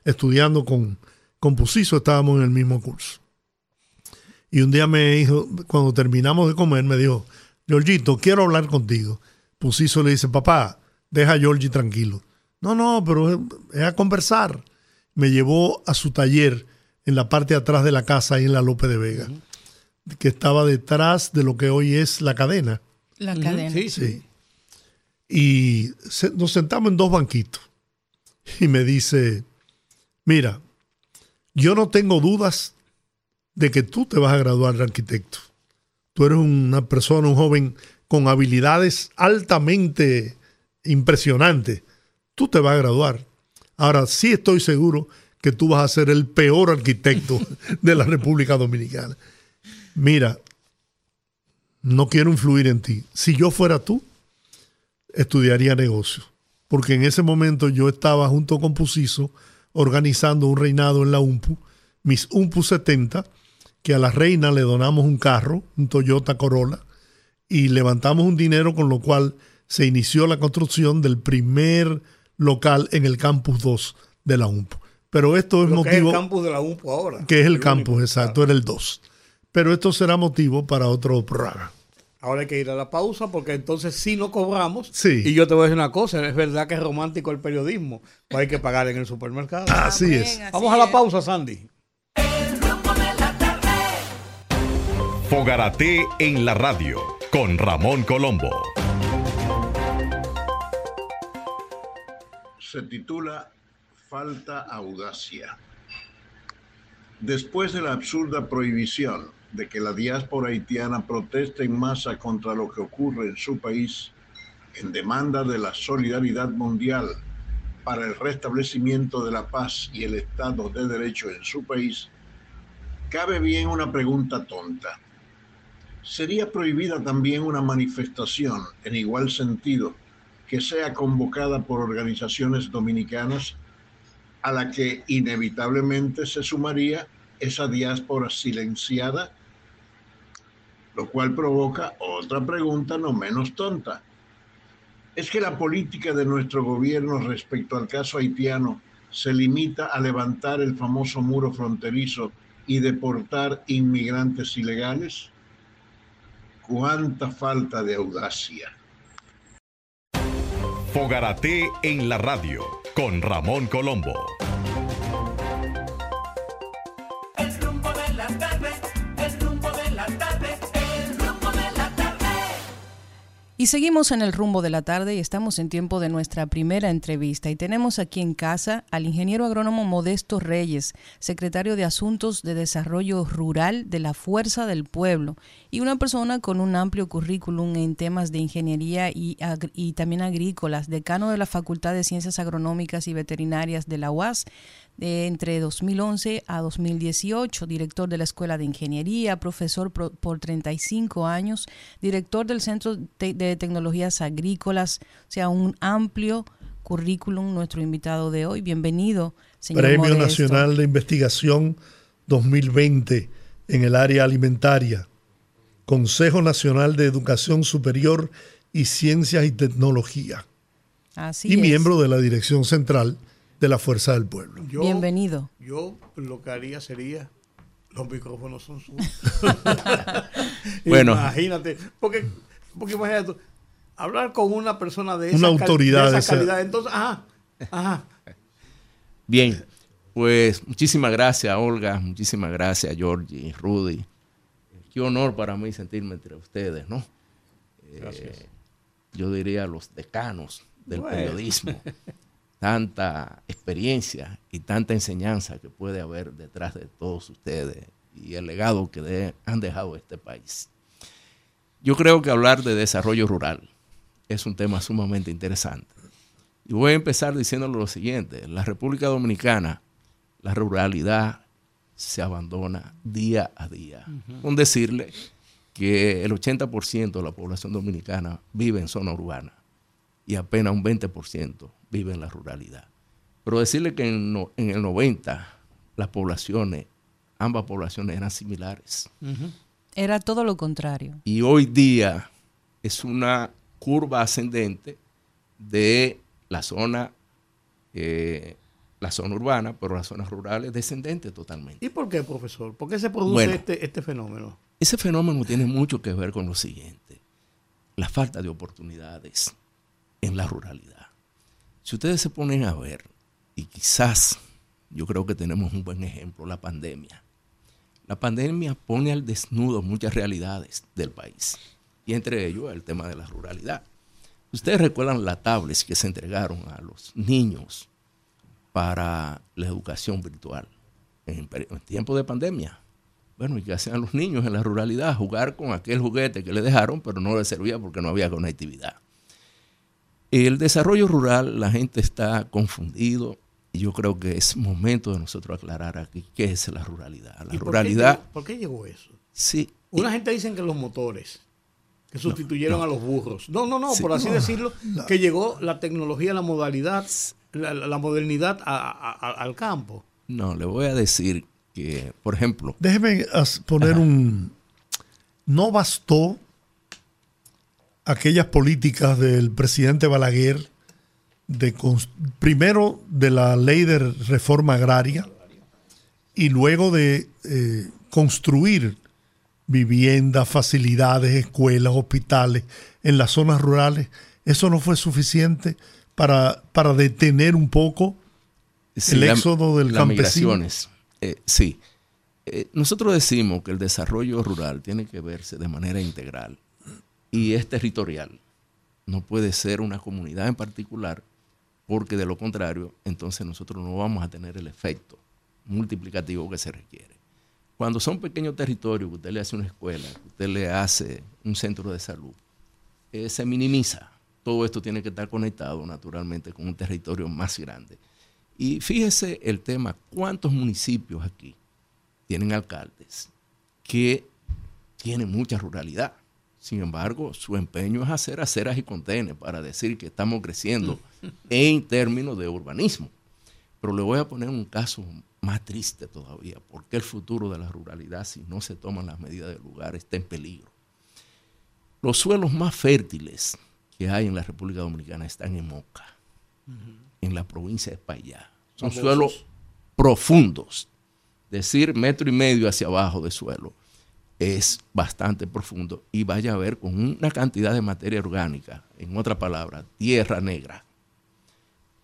estudiando con, con Pusizo, estábamos en el mismo curso. Y un día me dijo, cuando terminamos de comer, me dijo, Georgito, quiero hablar contigo. Pusizo le dice, papá, deja a Georgie tranquilo. No, no, pero es, es a conversar. Me llevó a su taller en la parte de atrás de la casa, ahí en la Lope de Vega, que estaba detrás de lo que hoy es la cadena. La cadena. Sí, sí. Y se- nos sentamos en dos banquitos. Y me dice, mira, yo no tengo dudas de que tú te vas a graduar de arquitecto. Tú eres una persona, un joven con habilidades altamente impresionantes. Tú te vas a graduar. Ahora sí estoy seguro que tú vas a ser el peor arquitecto de la República Dominicana. Mira, no quiero influir en ti. Si yo fuera tú, estudiaría negocios. Porque en ese momento yo estaba junto con Pusizo organizando un reinado en la UMPU, mis UMPU 70, que a la reina le donamos un carro, un Toyota Corolla, y levantamos un dinero con lo cual se inició la construcción del primer local en el campus 2 de la UMPU. Pero esto es Lo que es el motivo campus de la UMPO ahora. que es el campus, exacto, claro. era el 2. Pero esto será motivo para otro programa. Ahora hay que ir a la pausa porque entonces sí no cobramos. Sí. Y yo te voy a decir una cosa, es verdad que es romántico el periodismo, pues hay que pagar en el supermercado. Así Amén, es. así Vamos a la es. pausa, Sandy. Fogarate en la radio con Ramón Colombo. se titula Falta audacia. Después de la absurda prohibición de que la diáspora haitiana proteste en masa contra lo que ocurre en su país, en demanda de la solidaridad mundial para el restablecimiento de la paz y el Estado de Derecho en su país, cabe bien una pregunta tonta. ¿Sería prohibida también una manifestación en igual sentido que sea convocada por organizaciones dominicanas a la que inevitablemente se sumaría esa diáspora silenciada? Lo cual provoca otra pregunta no menos tonta. ¿Es que la política de nuestro gobierno respecto al caso haitiano se limita a levantar el famoso muro fronterizo y deportar inmigrantes ilegales? ¿Cuánta falta de audacia? Fogarate en la radio con Ramón Colombo. Y seguimos en el rumbo de la tarde y estamos en tiempo de nuestra primera entrevista. Y tenemos aquí en casa al ingeniero agrónomo Modesto Reyes, secretario de Asuntos de Desarrollo Rural de la Fuerza del Pueblo y una persona con un amplio currículum en temas de ingeniería y, también agrícolas, decano de la Facultad de Ciencias Agronómicas y Veterinarias de la UAS de entre 2011 a 2018, director de la Escuela de Ingeniería, profesor por, por 35 años, director del Centro de, de Tecnologías Agrícolas, o sea, un amplio currículum nuestro invitado de hoy. Bienvenido, señor Premio Modesto. Nacional de Investigación 2020 en el área alimentaria. Consejo Nacional de Educación Superior y Ciencias y Tecnología. Así y es. miembro de la Dirección Central de la Fuerza del Pueblo. Yo, Bienvenido. Yo lo que haría sería, los micrófonos son suyos. Bueno. Imagínate, porque, porque imagínate tú, hablar con una persona de Una esa, cal- autoridad de de esa esa- calidad, entonces, ajá, ajá. Bien, pues muchísimas gracias, Olga, muchísimas gracias, Georgie, Rudy. Qué honor para mí sentirme entre ustedes, ¿no? Eh, yo diría los decanos del Bueno. periodismo. Tanta experiencia y tanta enseñanza que puede haber detrás de todos ustedes y el legado que de- han dejado este país. Yo creo que hablar de desarrollo rural es un tema sumamente interesante. Y voy a empezar diciéndole lo siguiente. En la República Dominicana, la ruralidad se abandona día a día. Con decirle que el 80% de la población dominicana vive en zona urbana y apenas un 20% vive en la ruralidad. Pero decirle que en, no- en el 90 las poblaciones, ambas poblaciones eran similares. Era todo lo contrario. Y hoy día es una curva ascendente de la zona, eh, la zona urbana, pero las zonas rurales descendente totalmente. ¿Y por qué, profesor? ¿Por qué se produce Bueno. este, este fenómeno? Ese fenómeno tiene mucho que ver con lo siguiente, la falta de oportunidades en la ruralidad. Si ustedes se ponen a ver, y quizás yo creo que tenemos un buen ejemplo, la pandemia. La pandemia pone al desnudo muchas realidades del país, y entre ellos el tema de la ruralidad. Ustedes recuerdan las tablets que se entregaron a los niños para la educación virtual en, en tiempo de pandemia. Bueno, ¿y qué hacían los niños en la ruralidad? Jugar con aquel juguete que le dejaron, pero no les servía porque no había conectividad. El desarrollo rural, la gente está confundido y yo creo que es momento de nosotros aclarar aquí qué es la ruralidad. La ¿Y por qué ruralidad, llegó- ¿Por qué llegó eso? sí, Una gente dice que los motores, que sustituyeron a los burros. No, no, no, Sí. por así decirlo, que llegó la tecnología, la modalidad, la, modernidad a- a- a- al campo. no, le voy a decir que, por ejemplo, Déjeme poner un... No bastó aquellas políticas del presidente Balaguer, de primero de la ley de reforma agraria y luego de eh, construir viviendas, facilidades, escuelas, hospitales en las zonas rurales. Eso no fue suficiente para, para detener un poco Sí, el la- éxodo del las campesino. migraciones. Eh, sí. Eh, nosotros decimos que el desarrollo rural tiene que verse de manera integral y es territorial. No puede ser una comunidad en particular, porque de lo contrario, entonces nosotros no vamos a tener el efecto multiplicativo que se requiere. Cuando son pequeños territorios, que usted le hace una escuela, que usted le hace un centro de salud, eh, se minimiza. Todo esto tiene que estar conectado naturalmente con un territorio más grande. Y fíjese el tema, ¿cuántos municipios aquí tienen alcaldes que tienen mucha ruralidad? Sin embargo, su empeño es hacer aceras y contenes para decir que estamos creciendo en términos de urbanismo. Pero le voy a poner un caso más triste todavía, porque el futuro de la ruralidad, si no se toman las medidas del lugar, está en peligro. Los suelos más fértiles que hay en la República Dominicana están en Moca, en la provincia de Payá. Son Famosos. suelos profundos. Decir metro y medio hacia abajo de suelo es bastante profundo y vaya a ver con una cantidad de materia orgánica, en otra palabra, tierra negra.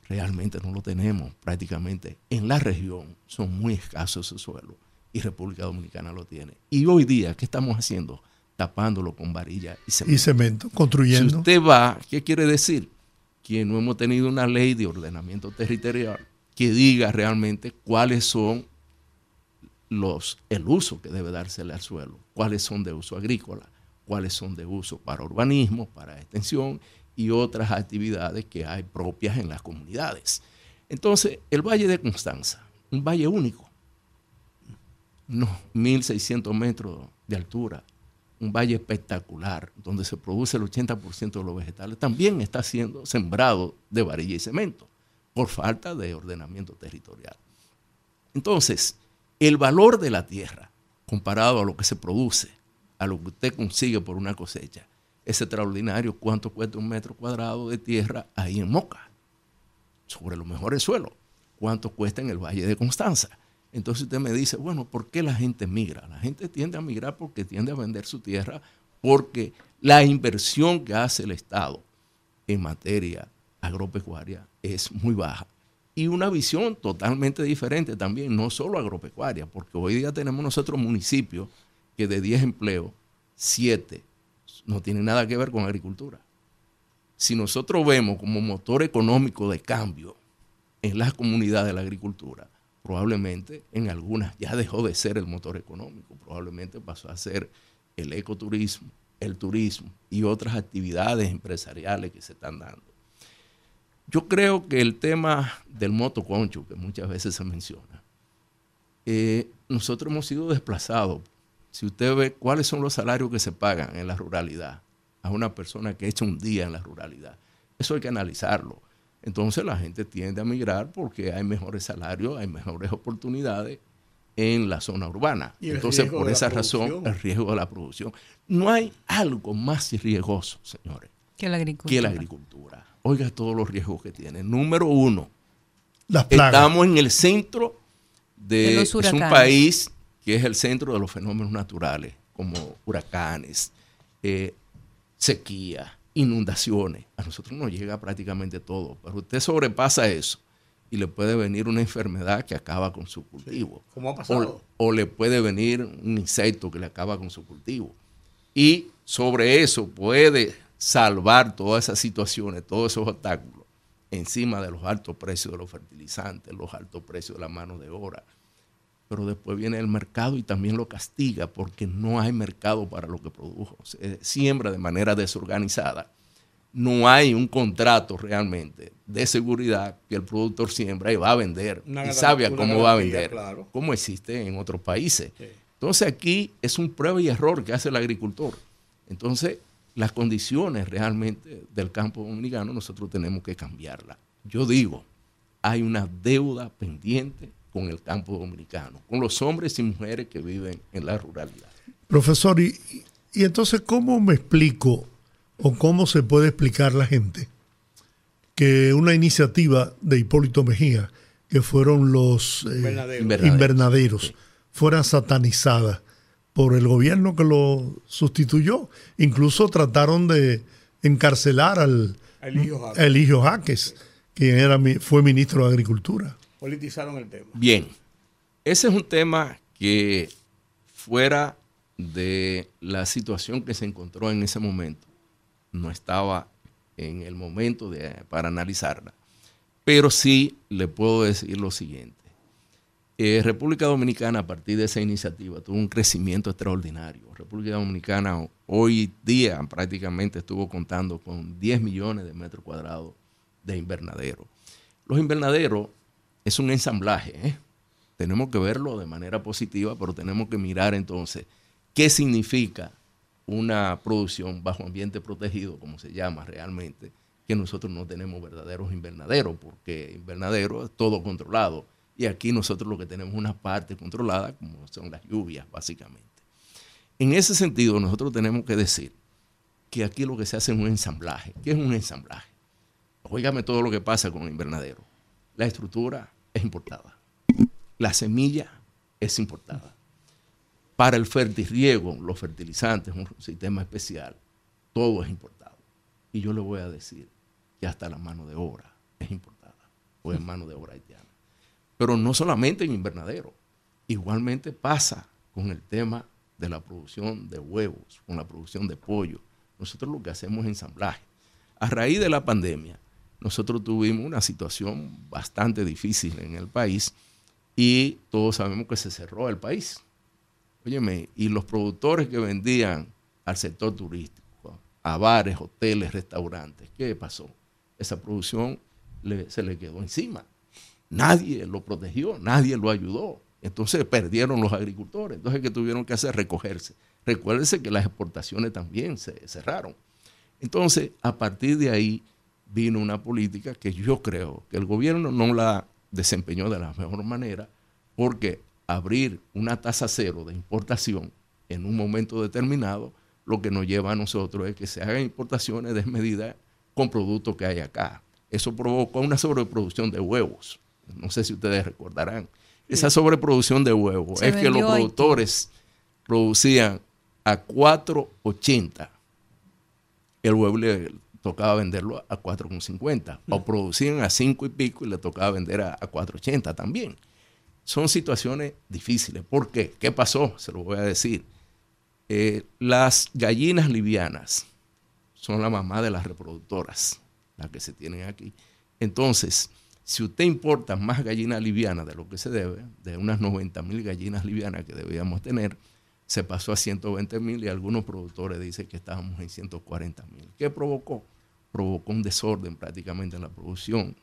Realmente no lo tenemos prácticamente. En la región son muy escasos esos suelos y República Dominicana lo tiene. Y hoy día, ¿qué estamos haciendo? tapándolo con varilla y Y cemento. cemento, Si construyendo. usted va, ¿qué quiere decir? Que no hemos tenido una ley de ordenamiento territorial que diga realmente cuáles son los, el uso que debe dársele al suelo, cuáles son de uso agrícola, cuáles son de uso para urbanismo, para extensión y otras actividades que hay propias en las comunidades. Entonces, el Valle de Constanza, un valle único, no, 1.600 metros de altura, un valle espectacular, donde se produce el 80% de los vegetales, también está siendo sembrado de varilla y cemento, por falta de ordenamiento territorial. Entonces, el valor de la tierra, comparado a lo que se produce, a lo que usted consigue por una cosecha, es extraordinario cuánto cuesta un metro cuadrado de tierra ahí en Moca, sobre los mejores suelos, cuánto cuesta en el Valle de Constanza. Entonces usted me dice, bueno, ¿por qué la gente migra? La gente tiende a migrar porque tiende a vender su tierra, porque la inversión que hace el Estado en materia agropecuaria es muy baja. Y una visión totalmente diferente también, no solo agropecuaria, porque hoy día tenemos nosotros municipios que de 10 empleos, 7 no tienen nada que ver con agricultura. Si nosotros vemos como motor económico de cambio en las comunidades de la agricultura, probablemente en algunas ya dejó de ser el motor económico, probablemente pasó a ser el ecoturismo, el turismo y otras actividades empresariales que se están dando. Yo creo que el tema del motoconcho, que muchas veces se menciona, eh, nosotros hemos sido desplazados. Si usted ve cuáles son los salarios que se pagan en la ruralidad a una persona que echa un día en la ruralidad, eso hay que analizarlo. Entonces la gente tiende a migrar porque hay mejores salarios, hay mejores oportunidades en la zona urbana. Y Entonces, por esa razón, el riesgo de la producción. No hay algo más riesgoso, señores, Que la agricultura. que la agricultura. Oiga todos los riesgos que tiene. Número uno, Las estamos en el centro de, De los es un país que es el centro de los fenómenos naturales, como huracanes, eh, sequía, inundaciones. A nosotros nos llega prácticamente todo, pero usted sobrepasa eso y le puede venir una enfermedad que acaba con su cultivo. Como ha pasado. O, o le puede venir un insecto que le acaba con su cultivo. Y sobre eso puede salvar todas esas situaciones, todos esos obstáculos, encima de los altos precios de los fertilizantes, los altos precios de la mano de obra. Pero después viene el mercado y también lo castiga porque no hay mercado para lo que produjo. Se siembra de manera desorganizada. No hay un contrato realmente de seguridad que el productor siembra y va a vender Una y sabe a cómo va a vender, claro. como existe en otros países. Sí. Entonces aquí es un prueba y error que hace el agricultor. Entonces las condiciones realmente del campo dominicano nosotros tenemos que cambiarlas. Yo digo, hay una deuda pendiente con el campo dominicano, con los hombres y mujeres que viven en la ruralidad. Profesor, y, y entonces, ¿cómo me explico o cómo se puede explicar la gente que una iniciativa de Hipólito Mejía, que fueron los eh, Invernadero. Invernaderos. invernaderos, Sí. fueran satanizadas por el gobierno que lo sustituyó? Incluso trataron de encarcelar al Eligio Jaques. Eligio Jaques, quien era, mi- fue ministro de Agricultura. Politizaron el tema. Bien, ese es un tema que fuera de la situación que se encontró en ese momento, no estaba en el momento de, para analizarla. Pero sí le puedo decir lo siguiente. Eh, República Dominicana a partir de esa iniciativa tuvo un crecimiento extraordinario. República Dominicana hoy día prácticamente estuvo contando con 10 millones de metros cuadrados de invernadero. Los invernaderos es un ensamblaje. ¿eh? Tenemos que verlo de manera positiva, pero tenemos que mirar entonces qué significa una producción bajo ambiente protegido, como se llama realmente, que nosotros no tenemos verdaderos invernaderos, porque invernadero es todo controlado. Y aquí nosotros lo que tenemos una parte controlada, como son las lluvias, básicamente. En ese sentido, nosotros tenemos que decir que aquí lo que se hace es un ensamblaje. ¿Qué es un ensamblaje? Óigame todo lo que pasa con el invernadero. La estructura es importada. La semilla es importada. Para el fertirriego, los fertilizantes, un sistema especial, todo es importado. Y yo le voy a decir que hasta la mano de obra es importada, o es mano de obra haitiana. Pero no solamente en invernadero, igualmente pasa con el tema de la producción de huevos, con la producción de pollo. Nosotros lo que hacemos es ensamblaje. A raíz de la pandemia, nosotros tuvimos una situación bastante difícil en el país y todos sabemos que se cerró el país. Óyeme, y los productores que vendían al sector turístico, a bares, hoteles, restaurantes, ¿qué pasó? Esa producción se le quedó encima. Nadie lo protegió, nadie lo ayudó. Entonces perdieron los agricultores. Entonces, ¿qué tuvieron que hacer? Recogerse. Recuérdense que las exportaciones también se cerraron. Entonces, a partir de ahí vino una política que yo creo que el gobierno no la desempeñó de la mejor manera, porque abrir una tasa cero de importación en un momento determinado, lo que nos lleva a nosotros es que se hagan importaciones desmedidas con productos que hay acá. Eso provocó una sobreproducción de huevos. No sé si ustedes recordarán. Esa sobreproducción de huevos es que los productores producían a 4.80 el huevo le tocaba venderlo a 4,50 o producían a 5 y pico y le tocaba vender a, 4,80 también. Son situaciones difíciles. ¿Por qué? ¿Qué pasó? Se lo voy a decir. Eh, las gallinas livianas son la mamá de las reproductoras, las que se tienen aquí. Entonces, si usted importa más gallinas livianas de lo que se debe, de unas 90 mil gallinas livianas que debíamos tener, se pasó a 120 mil y algunos productores dicen que estábamos en 140 mil. ¿Qué provocó? Provocó un desorden prácticamente en la producción.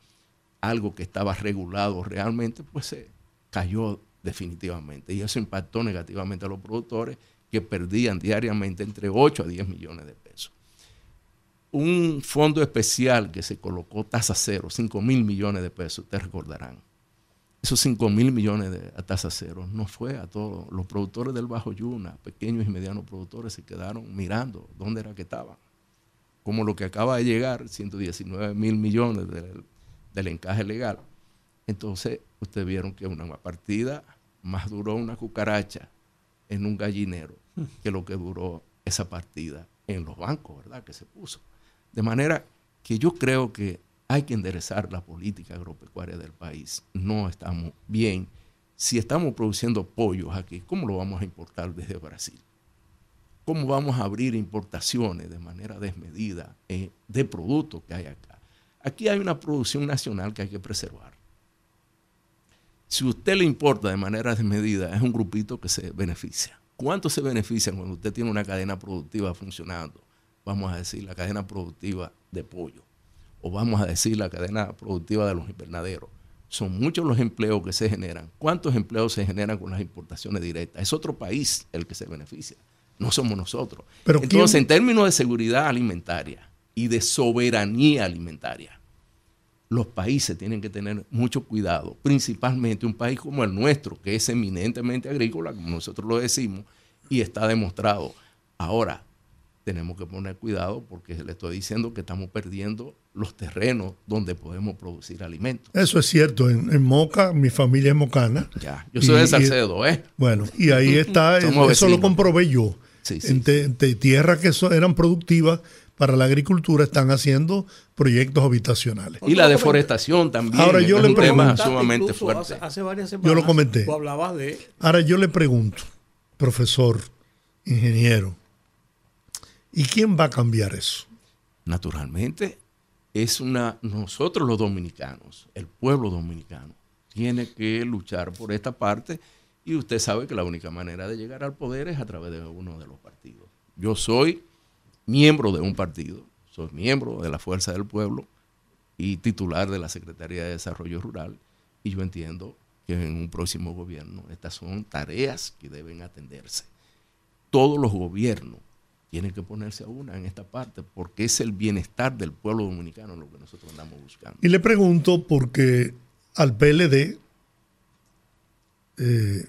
Algo que estaba regulado realmente, pues se cayó definitivamente. Y eso impactó negativamente a los productores que perdían diariamente entre 8 a 10 millones de pesos. Un fondo especial que se colocó tasa cero, 5 mil millones de pesos, ustedes recordarán esos 5 mil millones de a tasa cero no fue a todos. Los productores del Bajo Yuna, pequeños y medianos productores, se quedaron mirando dónde era que estaban. Como lo que acaba de llegar, 119 mil millones del, encaje legal. Entonces, ustedes vieron que una partida más duró una cucaracha en un gallinero que lo que duró esa partida en los bancos, ¿verdad? Que se puso. De manera que yo creo que hay que enderezar la política agropecuaria del país. No estamos bien. Si estamos produciendo pollos aquí, ¿cómo lo vamos a importar desde Brasil? ¿Cómo vamos a abrir importaciones de manera desmedida eh, de productos que hay acá? Aquí hay una producción nacional que hay que preservar. Si usted le importa de manera desmedida, es un grupito que se beneficia. ¿Cuánto se beneficia cuando usted tiene una cadena productiva funcionando? Vamos a decir, la cadena productiva de pollo o vamos a decir la cadena productiva de los invernaderos. Son muchos los empleos que se generan. ¿Cuántos empleos se generan con las importaciones directas? Es otro país el que se beneficia, no somos nosotros. Pero Entonces, en términos de seguridad alimentaria y de soberanía alimentaria, los países tienen que tener mucho cuidado, principalmente un país como el nuestro, que es eminentemente agrícola, como nosotros lo decimos, y está demostrado. Ahora, tenemos que poner cuidado porque le estoy diciendo que estamos perdiendo los terrenos donde podemos producir alimentos. Eso es cierto. En, Moca, mi familia es mocana. Ya, yo soy de Salcedo, ¿eh? Bueno, y ahí está, eso lo comprobé yo. Sí, en tierras que eran productivas para la agricultura están haciendo proyectos habitacionales. Y la deforestación también. Ahora yo le un pregunto, sumamente fuerte. Hace, varias semanas yo lo comenté. de... Ahora yo le pregunto, profesor, ingeniero, ¿Y quién va a cambiar eso? Naturalmente, es una nosotros los dominicanos, el pueblo dominicano, tiene que luchar por esta parte y usted sabe que la única manera de llegar al poder es a través de uno de los partidos. Yo soy miembro de un partido, soy miembro de la Fuerza del Pueblo y titular de la Secretaría de Desarrollo Rural y yo entiendo que en un próximo gobierno estas son tareas que deben atenderse. Todos los gobiernos tienen que ponerse a una en esta parte, porque es el bienestar del pueblo dominicano lo que nosotros andamos buscando. Y le pregunto, porque al PLD, eh,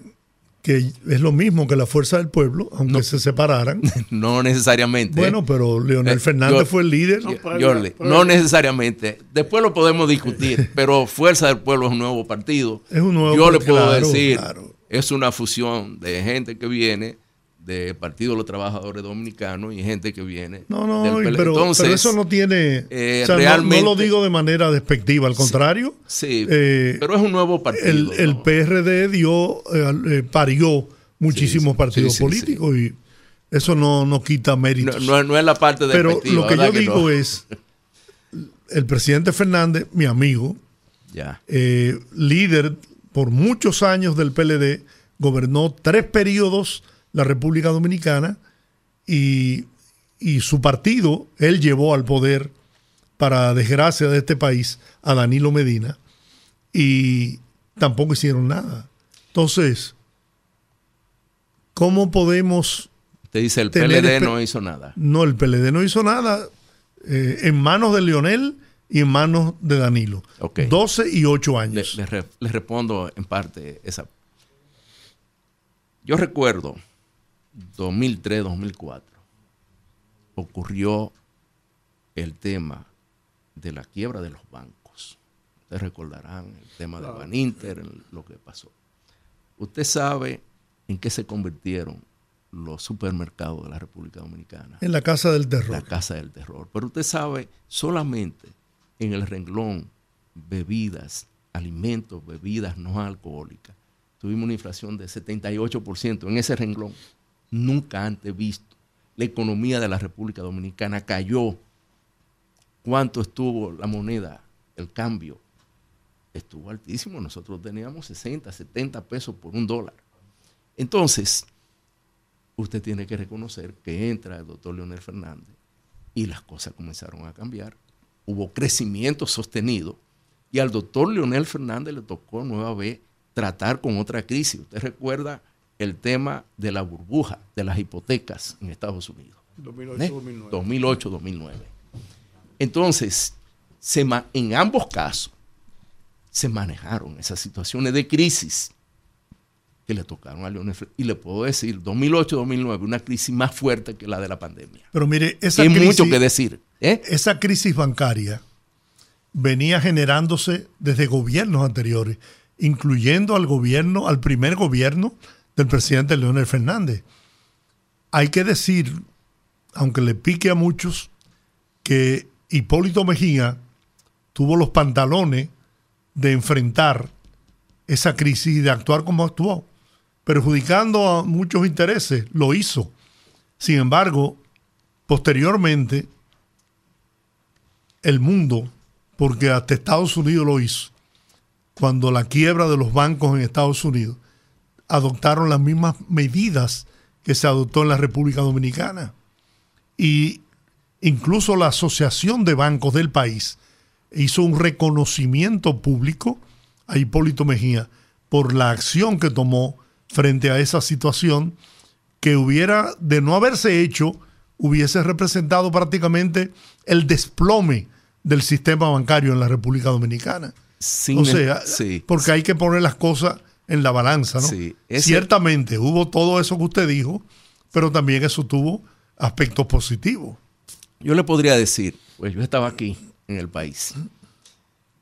que es lo mismo que la fuerza del pueblo, aunque se separaran. No necesariamente. Bueno, pero Leonel eh, Fernández fue el líder. No, necesariamente. Después lo podemos discutir, pero Fuerza del Pueblo es un nuevo partido. Es un nuevo Yo le puedo decir, es una fusión de gente que viene de Partido de los Trabajadores Dominicanos y gente que viene. No, no, pero, eso no tiene. Eh, realmente, no, lo digo de manera despectiva, al contrario. Sí, eh, pero es un nuevo partido. El, PRD dio, eh, parió muchísimos sí, partidos sí, políticos y eso no, no quita méritos. no- no es la parte de Pero lo que yo digo es, el presidente Fernández, mi amigo, Ya. eh, líder por muchos años del PLD, gobernó tres periodos la República Dominicana y, y su partido, él llevó al poder, para desgracia de este país, a Danilo Medina y tampoco hicieron nada. Entonces, ¿cómo podemos... Te dice el PLD no hizo nada. No, el PLD no hizo nada eh, en manos de Leonel y en manos de Danilo. Ok. 12 y 8 Le, años. le re- le respondo en parte esa. Yo recuerdo 2003, 2004, ocurrió el tema de la quiebra de los bancos. Ustedes recordarán el tema de Baninter, lo que pasó. Usted sabe en qué se convirtieron los supermercados de la República Dominicana En la casa del terror. la casa del terror. Pero usted sabe, solamente en el renglón bebidas, alimentos, bebidas no alcohólicas, tuvimos una inflación de 78% en ese renglón. Nunca antes visto. La economía de la República Dominicana cayó. ¿Cuánto estuvo la moneda, el cambio? Estuvo altísimo. Nosotros teníamos 60, 70 pesos por un dólar. Entonces, usted tiene que reconocer que entra el doctor Leonel Fernández y las cosas comenzaron a cambiar. Hubo crecimiento sostenido y al doctor Leonel Fernández le tocó nueva vez tratar con otra crisis. Usted recuerda el tema de la burbuja de las hipotecas en Estados Unidos. 2008-2009. 2008-2009. Entonces, se en ambos casos se manejaron esas situaciones de crisis que le tocaron a Leonel. Y le puedo decir, 2008-2009, una crisis más fuerte que la de la pandemia. Pero mire, esa Hay crisis, mucho que decir. ¿eh? esa crisis bancaria venía generándose desde gobiernos anteriores, incluyendo al gobierno, al primer gobierno del presidente Leonel Fernández. Hay que decir, aunque le pique a muchos, que Hipólito Mejía tuvo los pantalones de enfrentar esa crisis y de actuar como actuó, perjudicando a muchos intereses, lo hizo. Sin embargo, posteriormente, el mundo, porque hasta Estados Unidos lo hizo, cuando la quiebra de los bancos en Estados Unidos, adoptaron las mismas medidas que se adoptó en la República Dominicana. Y incluso la Asociación de Bancos del país hizo un reconocimiento público a Hipólito Mejía por la acción que tomó frente a esa situación que hubiera, de no haberse hecho, hubiese representado prácticamente el desplome del sistema bancario en la República Dominicana. Sin o el- sea, sí, porque hay que poner las cosas en la balanza, ¿no? Sí, ese- Ciertamente hubo todo eso que usted dijo, pero también eso tuvo aspectos positivos. Yo le podría decir, pues yo estaba aquí en el país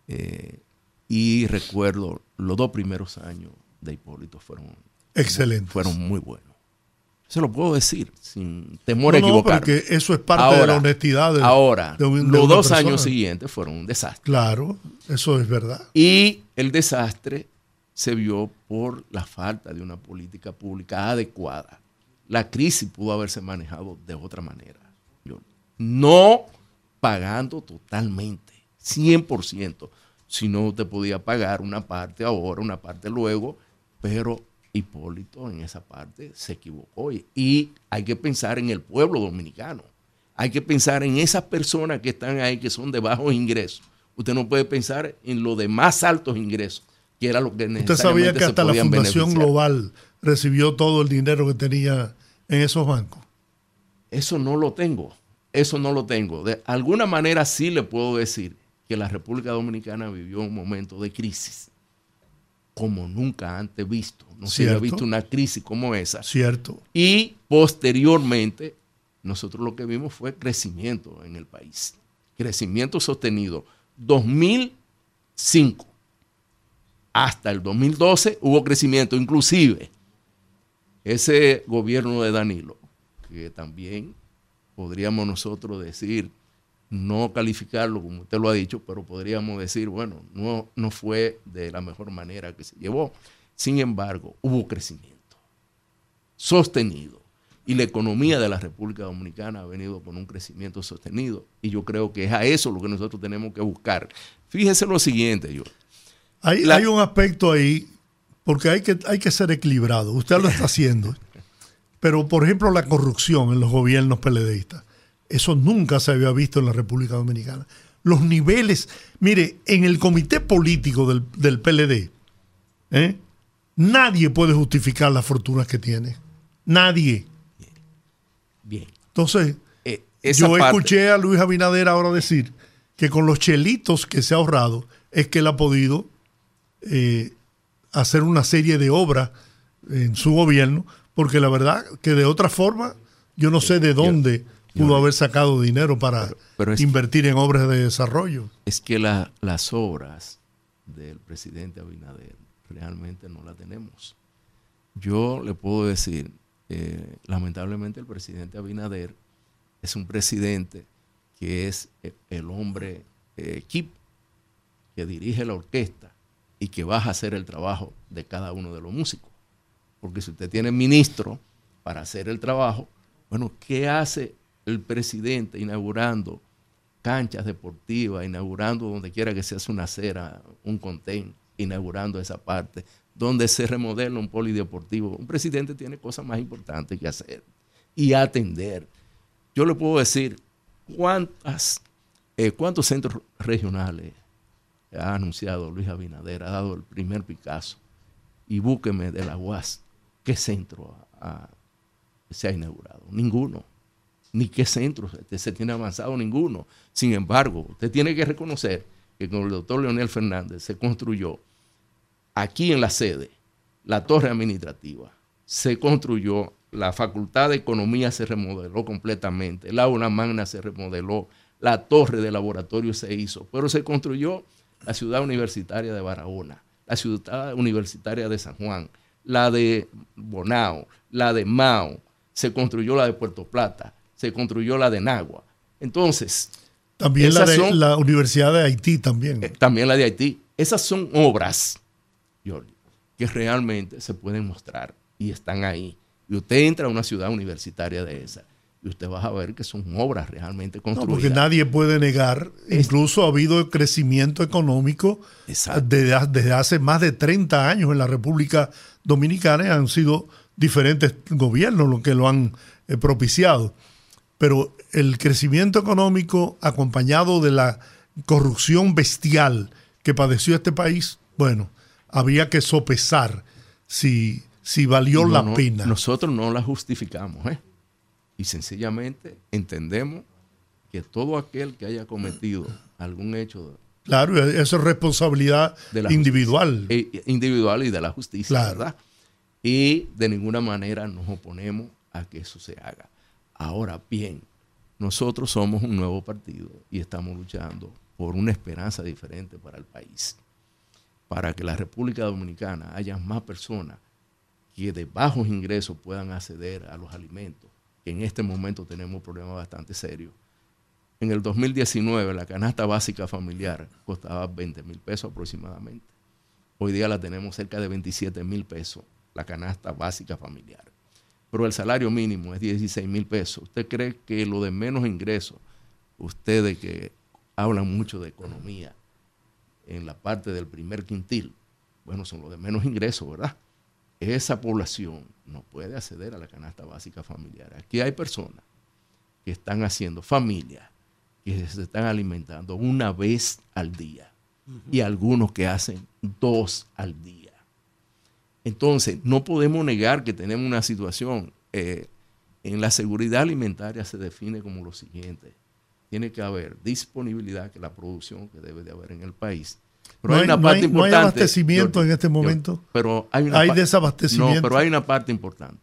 eh, y recuerdo los dos primeros años de Hipólito fueron, Excelente. fueron muy buenos. Se lo puedo decir sin temor a No, no, equivocarme. porque eso es parte de la honestidad de- ahora, de un- de los dos persona. años siguientes fueron un desastre. Claro, eso es verdad. Y el desastre se vio por la falta de una política pública adecuada. La crisis pudo haberse manejado de otra manera. No pagando totalmente, 100%, sino usted podía pagar una parte ahora, una parte luego, pero Hipólito en esa parte se equivocó. Y hay que pensar en el pueblo dominicano. Hay que pensar en esas personas que están ahí, que son de bajos ingresos. Usted no puede pensar en los de más altos ingresos, que era lo que Usted sabía necesariamente que hasta la Fundación beneficiar. Global recibió todo el dinero que tenía en esos bancos. Eso no lo tengo. Eso no lo tengo. De alguna manera sí le puedo decir que la República Dominicana vivió un momento de crisis como nunca antes visto. No se había visto una crisis como esa. Cierto. Y posteriormente, nosotros lo que vimos fue crecimiento en el país. Crecimiento sostenido. 2005 hasta el 2012 hubo crecimiento. Inclusive, ese gobierno de Danilo, que también podríamos nosotros decir, no calificarlo como usted lo ha dicho, pero podríamos decir, bueno, no, no fue de la mejor manera que se llevó. Sin embargo, hubo crecimiento sostenido. Y la economía de la República Dominicana ha venido con un crecimiento sostenido. Y yo creo que es a eso lo que nosotros tenemos que buscar. Fíjese lo siguiente, yo. Hay, La- hay un aspecto ahí, porque hay que, hay que ser equilibrado. Usted lo está haciendo. Pero, por ejemplo, la corrupción en los gobiernos PLDistas, eso nunca se había visto en la República Dominicana. Los niveles, mire, en el comité político del, del PLD, ¿eh? nadie puede justificar las fortunas que tiene. Nadie. Bien. Entonces, Eh, yo parte- escuché a Luis Abinader ahora decir que con los chelitos que se ha ahorrado es que él ha podido eh, hacer una serie de obras en su gobierno, porque la verdad que de otra forma yo no sé de dónde pudo haber sacado dinero para pero es- invertir en obras de desarrollo. es que la- las obras del presidente Abinader realmente no las tenemos. Yo le puedo decir, eh, lamentablemente el presidente Abinader es un presidente que es el hombre eh, equipo que dirige la orquesta y que va a hacer el trabajo de cada uno de los músicos. Porque si usted tiene ministro para hacer el trabajo, bueno, ¿qué hace el presidente inaugurando canchas deportivas, inaugurando donde quiera que se hace una acera, un contén, inaugurando esa parte, donde se remodela un polideportivo? Un presidente tiene cosas más importantes que hacer y atender. Yo le puedo decir cuántas, eh, cuántos centros regionales ha anunciado Luis Abinader, ha dado el primer Picasso, y búsqueme de la UAS, ¿qué centro se ha inaugurado? Ninguno. Ni qué centro se, se tiene avanzado, ninguno. Sin embargo, usted tiene que reconocer que con el doctor Leonel Fernández se construyó aquí en la sede la torre administrativa, se construyó la facultad de economía se remodeló completamente, la aula magna se remodeló, la torre de laboratorio se hizo, pero se construyó la ciudad universitaria de Barahona, la ciudad universitaria de San Juan, la de Bonao, la de Mao, se construyó la de Puerto Plata, se construyó la de Nagua. Entonces, También la, de, son- la Universidad de Haití también. eh, también la de Haití. Esas son obras, Jordi, que realmente se pueden mostrar y están ahí. Y usted entra a una ciudad universitaria de esa y usted va a ver que son obras realmente No, construidas. porque nadie puede negar, incluso ha habido crecimiento económico desde, desde hace más de 30 años en la República Dominicana y han sido diferentes gobiernos los que lo han eh, propiciado. Pero el crecimiento económico acompañado de la corrupción bestial que padeció este país, bueno, había que sopesar si, si valió No, la no, pena. Nosotros no la justificamos, ¿eh? Y sencillamente entendemos que todo aquel que haya cometido algún hecho Claro, eso es responsabilidad de la individual. eh, individual y de la justicia, Claro. ¿verdad? Y de ninguna manera nos oponemos a que eso se haga. Ahora bien, nosotros somos un nuevo partido y estamos luchando por una esperanza diferente para el país, para que la República Dominicana haya más personas que de bajos ingresos puedan acceder a los alimentos, que en este momento tenemos un problema bastante serio. En el 2019 la canasta básica familiar costaba 20 mil pesos aproximadamente. Hoy día la tenemos cerca de 27 mil pesos, la canasta básica familiar. Pero el salario mínimo es 16 mil pesos. ¿Usted cree que lo de menos ingresos, ustedes que hablan mucho de economía en la parte del primer quintil, bueno, son los de menos ingresos, ¿verdad? Esa población no puede acceder a la canasta básica familiar. Aquí hay personas que están haciendo familia, que se están alimentando una vez al día y algunos que hacen dos al día. Entonces, no podemos negar que tenemos una situación. eh, en la seguridad alimentaria se define como lo siguiente. Tiene que haber disponibilidad, que la producción que debe de haber en el país. Pero No hay hay- una no parte no hay importante. abastecimiento en este Yo- momento. pero hay, una Hay desabastecimiento. No, pero hay una parte importante.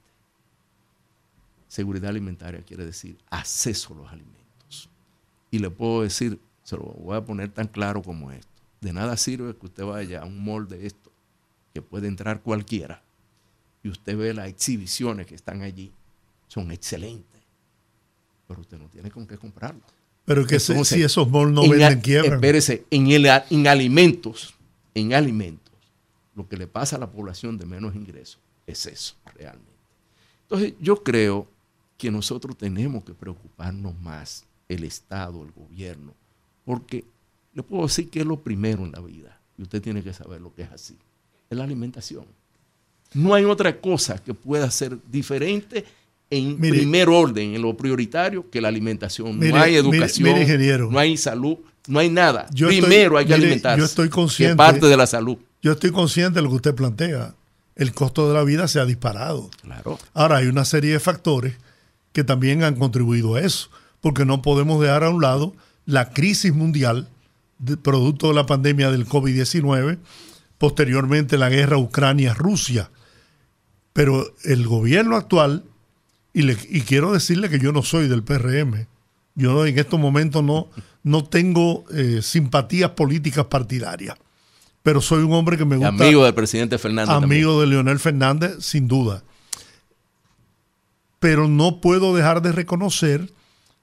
Seguridad alimentaria quiere decir acceso a los alimentos. Y le puedo decir, se lo voy a poner tan claro como esto. De nada sirve que usted vaya a un mall de esto, que puede entrar cualquiera, y usted ve las exhibiciones que están allí, son excelentes, pero usted no tiene con qué comprarlo. Pero que Entonces, si esos malls no en venden, quiebran. Espérese, en, el, en alimentos, en alimentos, lo que le pasa a la población de menos ingresos es eso, realmente. Entonces, yo creo que nosotros tenemos que preocuparnos más, el Estado, el gobierno, porque le puedo decir que es lo primero en la vida, y usted tiene que saber lo que es así, es la alimentación. No hay otra cosa que pueda ser diferente en primer orden, en lo prioritario, que la alimentación. no hay educación, no hay salud, no hay nada. Primero hay que alimentarse. Yo estoy consciente. parte de la salud. Yo estoy consciente de lo que usted plantea. El costo de la vida se ha disparado. Claro. Ahora hay una serie de factores que también han contribuido a eso, porque no podemos dejar a un lado la crisis mundial producto de la pandemia del COVID-19, posteriormente la guerra Ucrania-Rusia. Pero el gobierno actual, y, y quiero decirle que yo no soy del PRM, yo en estos momentos no, no tengo eh, simpatías políticas partidarias, pero soy un hombre que me gusta. Amigo del presidente Fernández. Amigo de Leonel Fernández, sin duda. Pero no puedo dejar de reconocer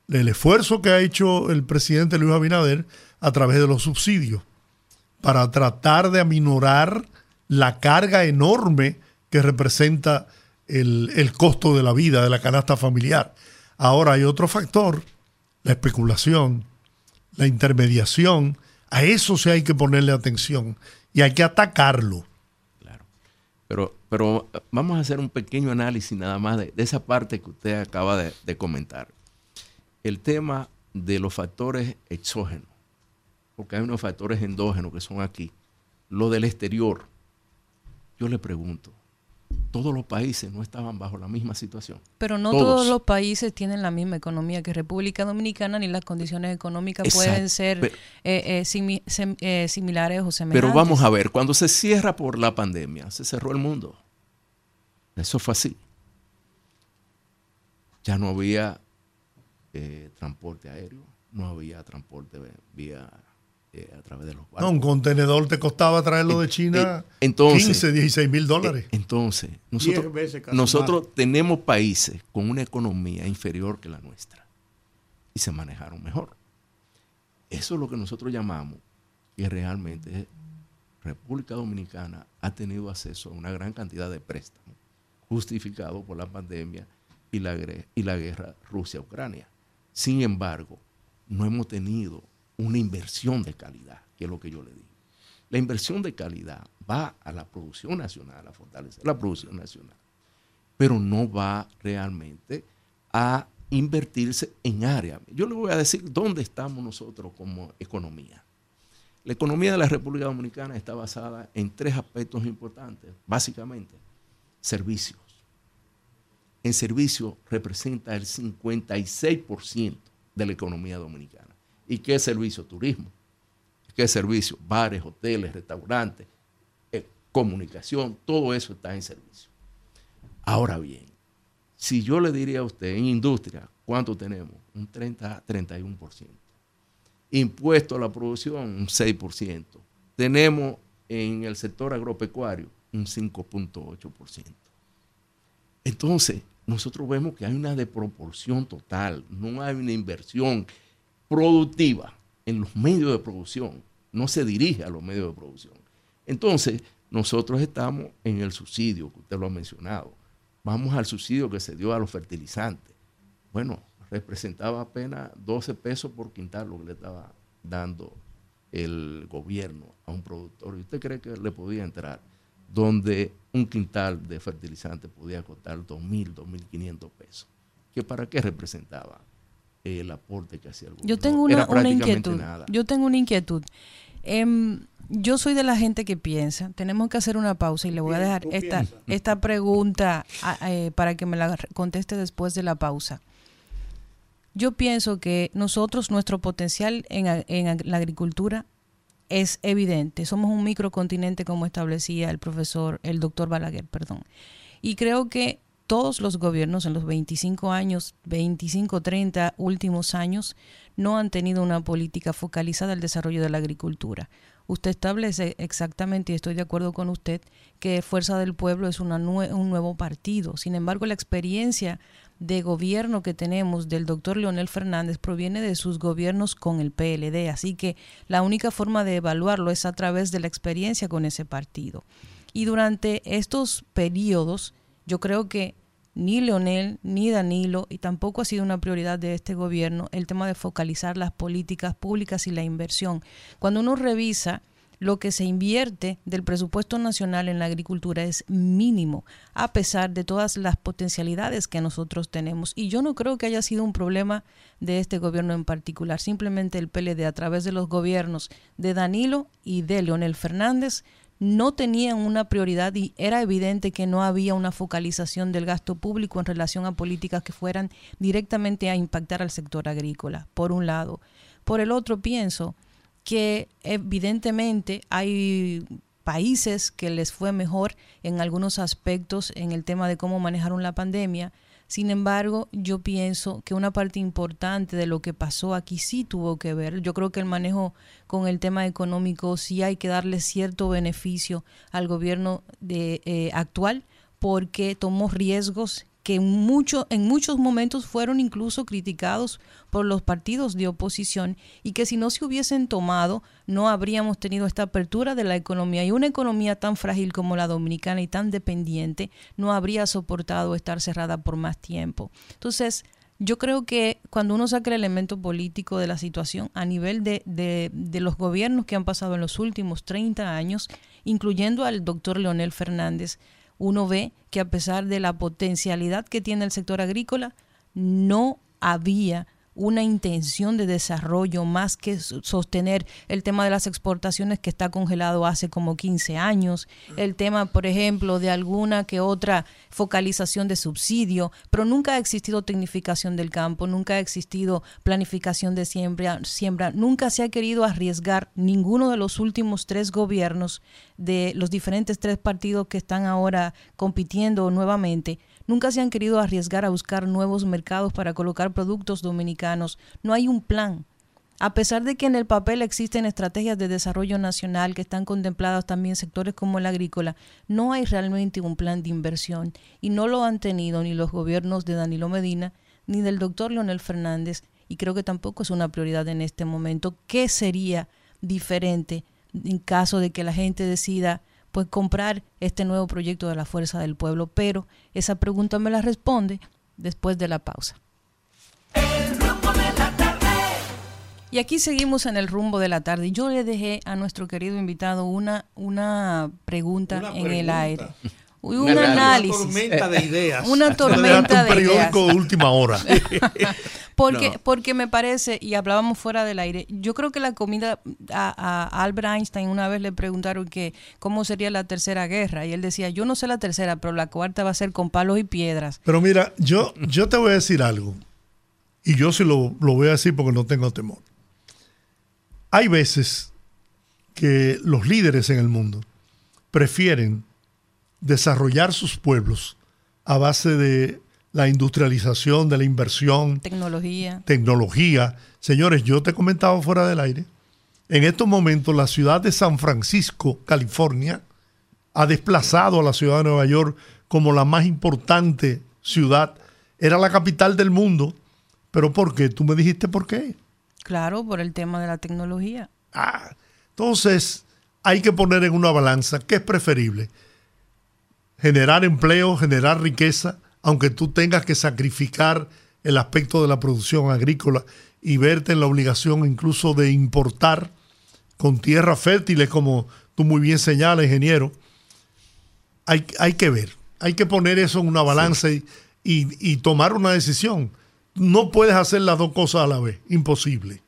el esfuerzo que ha hecho el presidente Luis Abinader a través de los subsidios para tratar de aminorar la carga enorme que representa el, costo de la vida, de la canasta familiar. Ahora hay otro factor, la especulación, la intermediación, a eso sí hay que ponerle atención y hay que atacarlo. Claro. Pero, pero vamos a hacer un pequeño análisis nada más de, esa parte que usted acaba de, comentar. El tema de los factores exógenos, porque hay unos factores endógenos que son aquí. Lo del exterior, yo le pregunto, todos los países no estaban bajo la misma situación. Pero no todos, los países tienen la misma economía que República Dominicana, ni las condiciones económicas pueden ser eh, eh, eh, similares o semejantes. Pero vamos a ver, cuando se cierra por la pandemia, se cerró el mundo. Eso fue así. Ya no había transporte aéreo, no había transporte vía eh, a través de los barcos. No, un contenedor te costaba traerlo de China entonces, 15, 16 mil dólares. Eh, entonces, nosotros, nosotros tenemos países con una economía inferior que la nuestra y se manejaron mejor. Eso es lo que nosotros llamamos que realmente República Dominicana ha tenido acceso a una gran cantidad de préstamos justificados por la pandemia y la, y la guerra Rusia-Ucrania. Sin embargo, no hemos tenido una inversión de calidad, que es lo que yo le digo. La inversión de calidad va a la producción nacional, a fortalecer la producción nacional, pero no va realmente a invertirse en áreas. Yo le voy a decir dónde estamos nosotros como economía. La economía de la República Dominicana está basada en tres aspectos importantes, básicamente, servicios. En servicios representa el 56% de la economía dominicana. ¿Y qué servicio? Turismo. ¿Qué servicio? Bares, hoteles, restaurantes, eh, comunicación, todo eso está en servicio. Ahora bien, si yo le diría a usted en industria, ¿cuánto tenemos? Un 30 31%. Impuesto a la producción, un 6%. Tenemos en el sector agropecuario un 5.8%. Entonces, nosotros vemos que hay una desproporción total, no hay una inversión productiva en los medios de producción, no se dirige a los medios de producción. Entonces, nosotros estamos en el subsidio, que usted lo ha mencionado. Vamos al subsidio que se dio a los fertilizantes. Bueno, representaba apenas 12 pesos por quintal lo que le estaba dando el gobierno a un productor. ¿Y usted cree que le podía entrar donde un quintal de fertilizante podía costar 2.000, 2.500 pesos? ¿Que ¿Para qué representaba? El aporte que hacía el Yo tengo una, inquietud. Yo tengo una inquietud. Em, yo soy de la gente que piensa, tenemos que hacer una pausa y le voy a dejar esta, esta pregunta eh, para que me la conteste después de la pausa. Yo pienso que nosotros, nuestro potencial en, en la agricultura es evidente. Somos un microcontinente como establecía el profesor, el doctor Balaguer, perdón. Y creo que todos los gobiernos en los 25 años, 25, 30 últimos años, no han tenido una política focalizada al desarrollo de la agricultura. Usted establece exactamente, y estoy de acuerdo con usted, que Fuerza del Pueblo es un nuevo partido. Sin embargo, la experiencia de gobierno que tenemos del doctor Leonel Fernández proviene de sus gobiernos con el PLD. Así que la única forma de evaluarlo es a través de la experiencia con ese partido. Y durante estos periodos, yo creo que ni Leonel ni Danilo y tampoco ha sido una prioridad de este gobierno el tema de focalizar las políticas públicas y la inversión. Cuando uno revisa lo que se invierte del presupuesto nacional en la agricultura es mínimo, a pesar de todas las potencialidades que nosotros tenemos. Y yo no creo que haya sido un problema de este gobierno en particular. Simplemente el PLD, a través de los gobiernos de Danilo y de Leonel Fernández, no tenían una prioridad y era evidente que no había una focalización del gasto público en relación a políticas que fueran directamente a impactar al sector agrícola, por un lado. Por el otro, pienso que evidentemente hay países que les fue mejor en algunos aspectos en el tema de cómo manejaron la pandemia, sin embargo, yo pienso que una parte importante de lo que pasó aquí sí tuvo que ver. Yo creo que el manejo con el tema económico sí hay que darle cierto beneficio al gobierno de, eh, actual porque tomó riesgos que en, mucho, en muchos momentos fueron incluso criticados por los partidos de oposición y que si no se hubiesen tomado no habríamos tenido esta apertura de la economía y una economía tan frágil como la dominicana y tan dependiente no habría soportado estar cerrada por más tiempo. Entonces, yo creo que cuando uno saca el elemento político de la situación a nivel de, de, de, los gobiernos que han pasado en los últimos 30 años, incluyendo al doctor Leonel Fernández, uno ve que a pesar de la potencialidad que tiene el sector agrícola, no había una intención de desarrollo más que sostener el tema de las exportaciones que está congelado hace como 15 años, el tema, por ejemplo, de alguna que otra focalización de subsidio, pero nunca ha existido tecnificación del campo, nunca ha existido planificación de siembra, siembra, nunca se ha querido arriesgar ninguno de los últimos tres gobiernos de los diferentes tres partidos que están ahora compitiendo nuevamente Nunca se han querido arriesgar a buscar nuevos mercados para colocar productos dominicanos. No hay un plan. A pesar de que en el papel existen estrategias de desarrollo nacional que están contempladas también sectores como el agrícola, no hay realmente un plan de inversión y no lo han tenido ni los gobiernos de Danilo Medina ni del doctor Leonel Fernández y creo que tampoco es una prioridad en este momento. ¿Qué sería diferente en caso de que la gente decida pues comprar este nuevo proyecto de la Fuerza del Pueblo. Pero esa pregunta me la responde después de la pausa. Y aquí seguimos en el rumbo de la tarde. Yo le dejé a nuestro querido invitado una, una pregunta en el aire. Un análisis. Una tormenta de ideas. Una tormenta de ideas. Un periódico de última hora. porque, porque me parece, y hablábamos fuera del aire, yo creo que la comida, a, a, Albert Einstein una vez le preguntaron que cómo sería la tercera guerra, y él decía, yo no sé la tercera, pero la cuarta va a ser con palos y piedras. Pero mira, yo, yo te voy a decir algo, y yo sí lo, lo voy a decir porque no tengo temor. Hay veces que los líderes en el mundo prefieren desarrollar sus pueblos a base de la industrialización, de la inversión. Tecnología. Tecnología. Señores, yo te he comentado fuera del aire. En estos momentos la ciudad de San Francisco, California, ha desplazado a la ciudad de Nueva York como la más importante ciudad. Era la capital del mundo. ¿Pero por qué? ¿Tú me dijiste por qué? Claro, por el tema de la tecnología. Ah, entonces hay que poner en una balanza qué es preferible. Generar empleo, generar riqueza, aunque tú tengas que sacrificar el aspecto de la producción agrícola y verte en la obligación incluso de importar con tierras fértiles, como tú muy bien señalas, ingeniero, hay, hay que ver, hay que poner eso en una balanza sí. y, y, y tomar una decisión. No puedes hacer las dos cosas a la vez, imposible.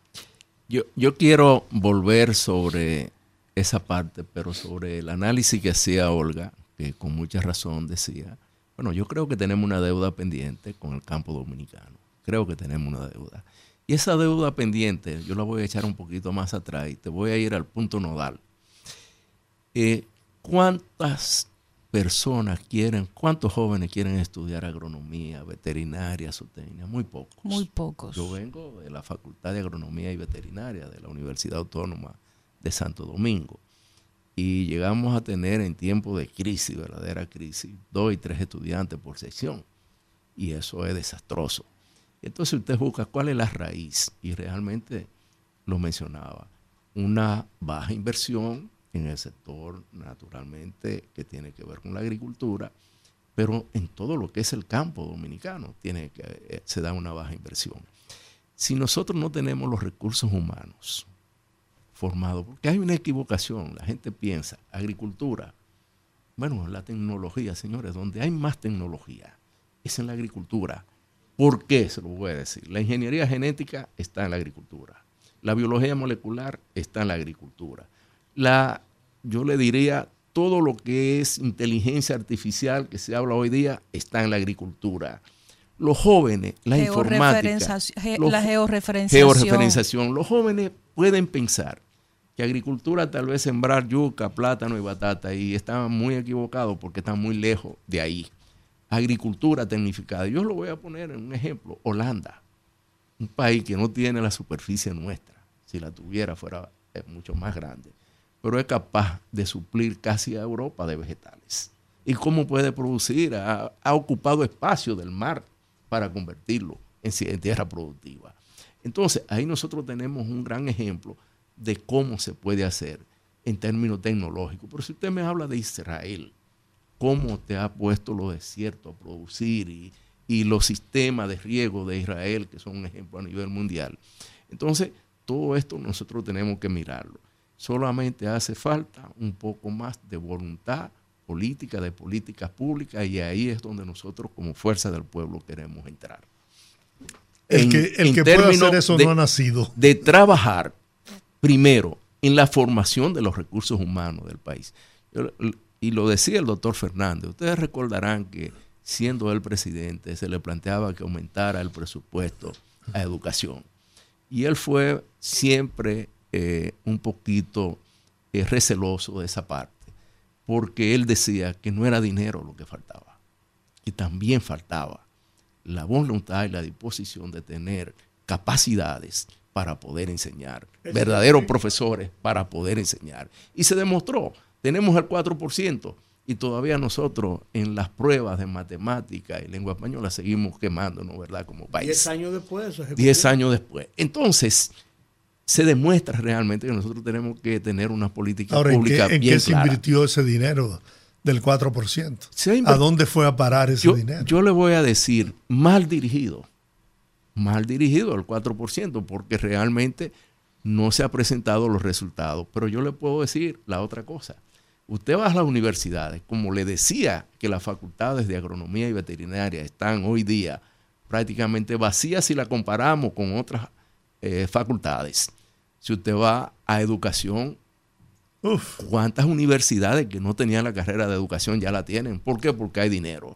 Yo, yo quiero volver sobre esa parte, pero sobre el análisis que hacía Olga, que con mucha razón decía, bueno, yo creo que tenemos una deuda pendiente con el campo dominicano. Creo que tenemos una deuda. Y esa deuda pendiente, yo la voy a echar un poquito más atrás y te voy a ir al punto nodal. Eh, ¿Cuántas personas quieren, cuántos jóvenes quieren estudiar agronomía, veterinaria, zootecnia? Muy pocos. Muy pocos. Yo vengo de la Facultad de Agronomía y Veterinaria de la Universidad Autónoma de Santo Domingo y llegamos a tener en tiempos de crisis, verdadera crisis, dos y tres estudiantes por sección. Y eso es desastroso. Entonces usted busca cuál es la raíz y realmente lo mencionaba. Una baja inversión en el sector naturalmente que tiene que ver con la agricultura pero en todo lo que es el campo dominicano tiene que, eh, se da una baja inversión. Si nosotros no tenemos los recursos humanos formados, porque hay una equivocación, la gente piensa, agricultura, bueno, la tecnología, señores, donde hay más tecnología es en la agricultura. ¿Por qué? Se lo voy a decir. La ingeniería genética está en la agricultura. La biología molecular está en la agricultura. La, yo le diría, todo lo que es inteligencia artificial que se habla hoy día está en la agricultura. Los jóvenes, la informática, la georreferenciación. georreferenciación. Los jóvenes pueden pensar que agricultura tal vez sembrar yuca, plátano y batata y están muy equivocados porque están muy lejos de ahí. Agricultura tecnificada. Yo lo voy a poner en un ejemplo. Holanda, un país que no tiene la superficie nuestra. Si la tuviera fuera mucho más grande pero es capaz de suplir casi a Europa de vegetales. ¿Y cómo puede producir? Ha, ocupado espacio del mar para convertirlo en, tierra productiva. Entonces, ahí nosotros tenemos un gran ejemplo de cómo se puede hacer en términos tecnológicos. Pero si usted me habla de Israel, cómo te ha puesto los desiertos a producir y, y los sistemas de riego de Israel, que son un ejemplo a nivel mundial. Entonces, todo esto nosotros tenemos que mirarlo. Solamente hace falta un poco más de voluntad política, de políticas públicas, y ahí es donde nosotros como fuerza del pueblo queremos entrar. El que, el que puede hacer eso no ha nacido. De trabajar primero en la formación de los recursos humanos del país. Y lo decía el doctor Fernández, ustedes recordarán que siendo el presidente se le planteaba que aumentara el presupuesto a educación. Y él fue siempre eh, un poquito eh, receloso de esa parte, porque él decía que no era dinero lo que faltaba, y también faltaba la voluntad y la disposición de tener capacidades para poder enseñar, verdaderos profesores para poder enseñar. Y se demostró, tenemos el 4%, y todavía nosotros en las pruebas de matemática y lengua española seguimos quemándonos, ¿verdad? Como país. Diez años después. Diez años después. Entonces, se demuestra realmente que nosotros tenemos que tener una política pública ¿en qué, ¿en qué se invirtió ese dinero del 4%? ¿A dónde fue a parar ese dinero? Yo le voy a decir, mal dirigido, mal dirigido el 4%, porque realmente no se han presentado los resultados. Pero yo le puedo decir la otra cosa. Usted va a las universidades, como le decía que las facultades de agronomía y veterinaria están hoy día prácticamente vacías si la comparamos con otras eh, facultades si usted va a educación, ¿cuántas universidades que no tenían la carrera de educación ya la tienen? ¿Por qué? Porque hay dinero.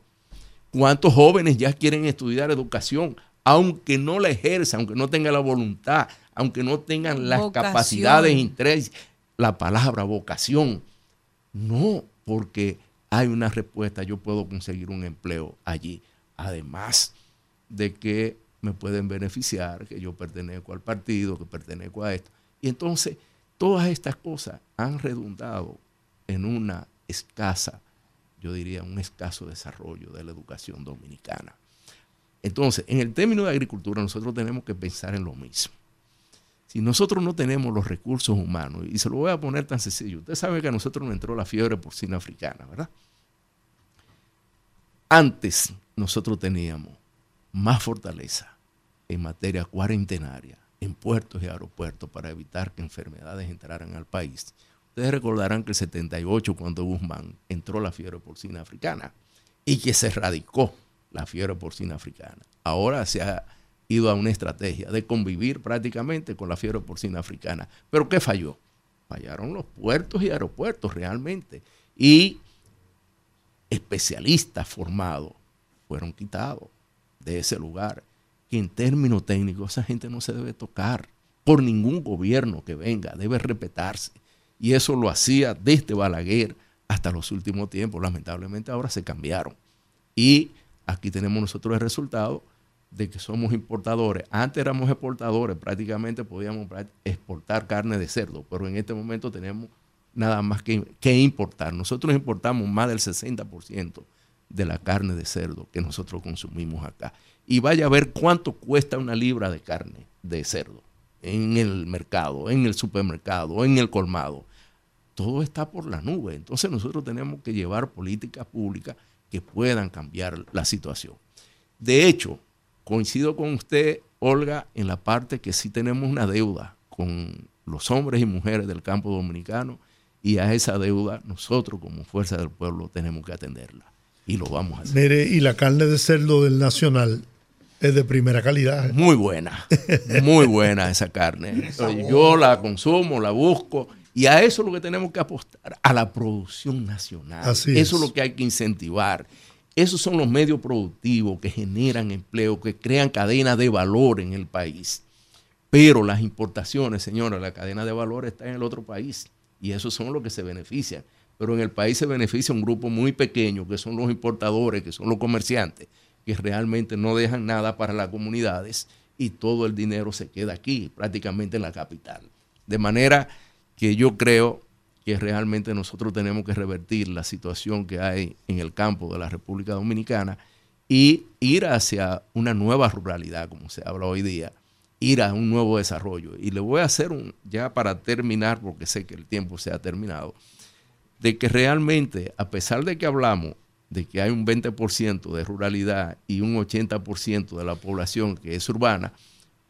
¿Cuántos jóvenes ya quieren estudiar educación, aunque no la ejerzan, aunque no tengan la voluntad, aunque no tengan las capacidades, interés, la palabra vocación? No, porque hay una respuesta, yo puedo conseguir un empleo allí. Además de que me pueden beneficiar, que yo pertenezco al partido, que pertenezco a esto. Y entonces todas estas cosas han redundado en una escasa, yo diría, un escaso desarrollo de la educación dominicana. Entonces, en el término de agricultura, nosotros tenemos que pensar en lo mismo. Si nosotros no tenemos los recursos humanos, y se lo voy a poner tan sencillo, usted sabe que a nosotros nos entró la fiebre porcina africana, ¿verdad? Antes nosotros teníamos más fortaleza en materia cuarentenaria en puertos y aeropuertos para evitar que enfermedades entraran al país. Ustedes recordarán que el 78, cuando Guzmán entró la fiebre porcina africana y que se erradicó la fiebre porcina africana. Ahora se ha ido a una estrategia de convivir prácticamente con la fiebre porcina africana. ¿Pero qué falló? Fallaron los puertos y aeropuertos realmente. Y especialistas formados fueron quitados de ese lugar en términos técnicos esa gente no se debe tocar por ningún gobierno que venga, debe respetarse. Y eso lo hacía desde Balaguer hasta los últimos tiempos. Lamentablemente ahora se cambiaron. Y aquí tenemos nosotros el resultado de que somos importadores. Antes éramos exportadores, prácticamente podíamos exportar carne de cerdo, pero en este momento tenemos nada más que, que importar. Nosotros importamos más del 60% de la carne de cerdo que nosotros consumimos acá y vaya a ver cuánto cuesta una libra de carne de cerdo en el mercado, en el supermercado, en el colmado. Todo está por la nube. Entonces nosotros tenemos que llevar políticas públicas que puedan cambiar la situación. De hecho, coincido con usted, Olga, en la parte que sí tenemos una deuda con los hombres y mujeres del campo dominicano y a esa deuda nosotros como Fuerza del Pueblo tenemos que atenderla y lo vamos a hacer. Mire, y la carne de cerdo del Nacional es de primera calidad. ¿eh? Muy buena, muy buena esa carne. Yo la consumo, la busco y a eso es lo que tenemos que apostar, a la producción nacional. Así eso es. es lo que hay que incentivar. Esos son los medios productivos que generan empleo, que crean cadenas de valor en el país. Pero las importaciones, señora, la cadena de valor está en el otro país y esos son los que se benefician. Pero en el país se beneficia un grupo muy pequeño, que son los importadores, que son los comerciantes, que realmente no dejan nada para las comunidades y todo el dinero se queda aquí, prácticamente en la capital. De manera que yo creo que realmente nosotros tenemos que revertir la situación que hay en el campo de la República Dominicana y ir hacia una nueva ruralidad, como se habla hoy día, ir a un nuevo desarrollo. Y le voy a hacer un, ya para terminar, porque sé que el tiempo se ha terminado, de que realmente, a pesar de que hablamos de que hay un 20% de ruralidad y un 80% de la población que es urbana,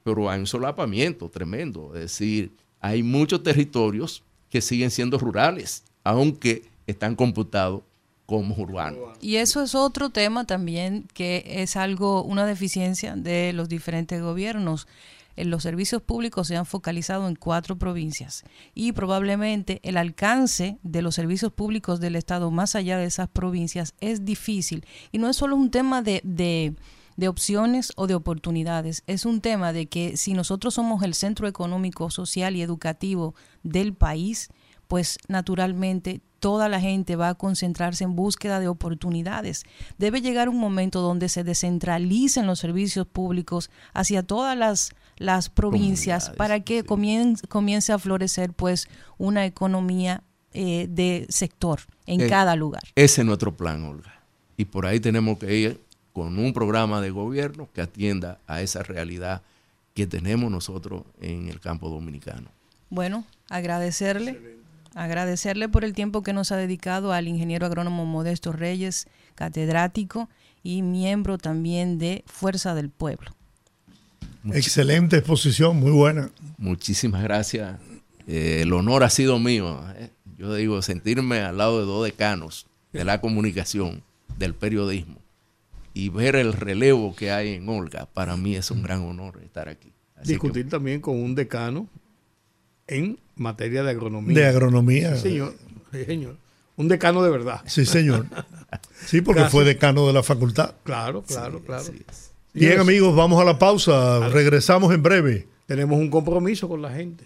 pero hay un solapamiento tremendo. Es decir, hay muchos territorios que siguen siendo rurales, aunque están computados como urbanos. Y eso es otro tema también que es algo, una deficiencia de los diferentes gobiernos. En los servicios públicos se han focalizado en cuatro provincias y probablemente el alcance de los servicios públicos del Estado más allá de esas provincias es difícil. Y no es solo un tema de, de, de opciones o de oportunidades, es un tema de que si nosotros somos el centro económico, social y educativo del país, pues naturalmente toda la gente va a concentrarse en búsqueda de oportunidades. Debe llegar un momento donde se descentralicen los servicios públicos hacia todas las, las provincias para que sí. comience, comience a florecer pues una economía eh, de sector en Eh, cada lugar. Ese es nuestro plan, Olga. Y por ahí tenemos que ir con un programa de gobierno que atienda a esa realidad que tenemos nosotros en el campo dominicano. Bueno, agradecerle, agradecerle por el tiempo que nos ha dedicado al ingeniero agrónomo Modesto Reyes, catedrático y miembro también de Fuerza del Pueblo. Excelente exposición, muy buena. Muchísimas gracias. Eh, el honor ha sido mío. eh. Yo digo, sentirme al lado de dos decanos de la comunicación, del periodismo, y ver el relevo que hay en Olga, para mí es un gran honor estar aquí. Así que Discutir también con un decano en materia de agronomía. De agronomía. Sí, señor. Sí, señor. Un decano de verdad. Sí, señor. Sí, porque Casi. fue decano de la facultad. Claro, claro, claro. Bien, amigos, vamos a la pausa. Regresamos en breve. Tenemos un compromiso con la gente.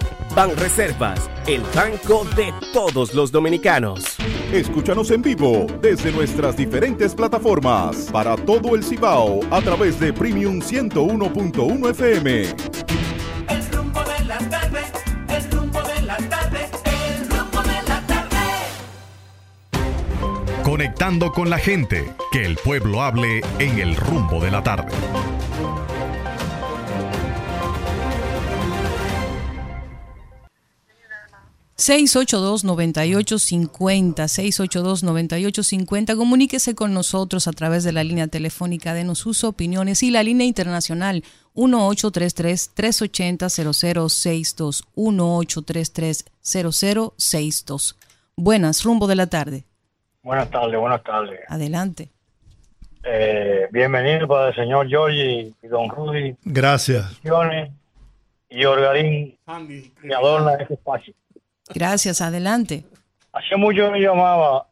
Banreservas, el banco de todos los dominicanos. Escúchanos en vivo desde nuestras diferentes plataformas para todo el Cibao a través de Premium 101.1 FM. El rumbo de la tarde. El rumbo de la tarde. El rumbo de la tarde. Conectando con la gente, que el pueblo hable en el rumbo de la tarde. Seis 9850 682-9850. Comuníquese con nosotros a través de la línea telefónica, denos sus opiniones y la línea internacional 1833-380-0062. 1833-0062. Buenas, rumbo de la tarde. Buenas tardes, buenas tardes. Adelante. Eh, bienvenido para el señor Giorgi y don Rudy Gracias. Y Orgarín que adorna este espacio. Gracias, adelante. Hace mucho me llamaba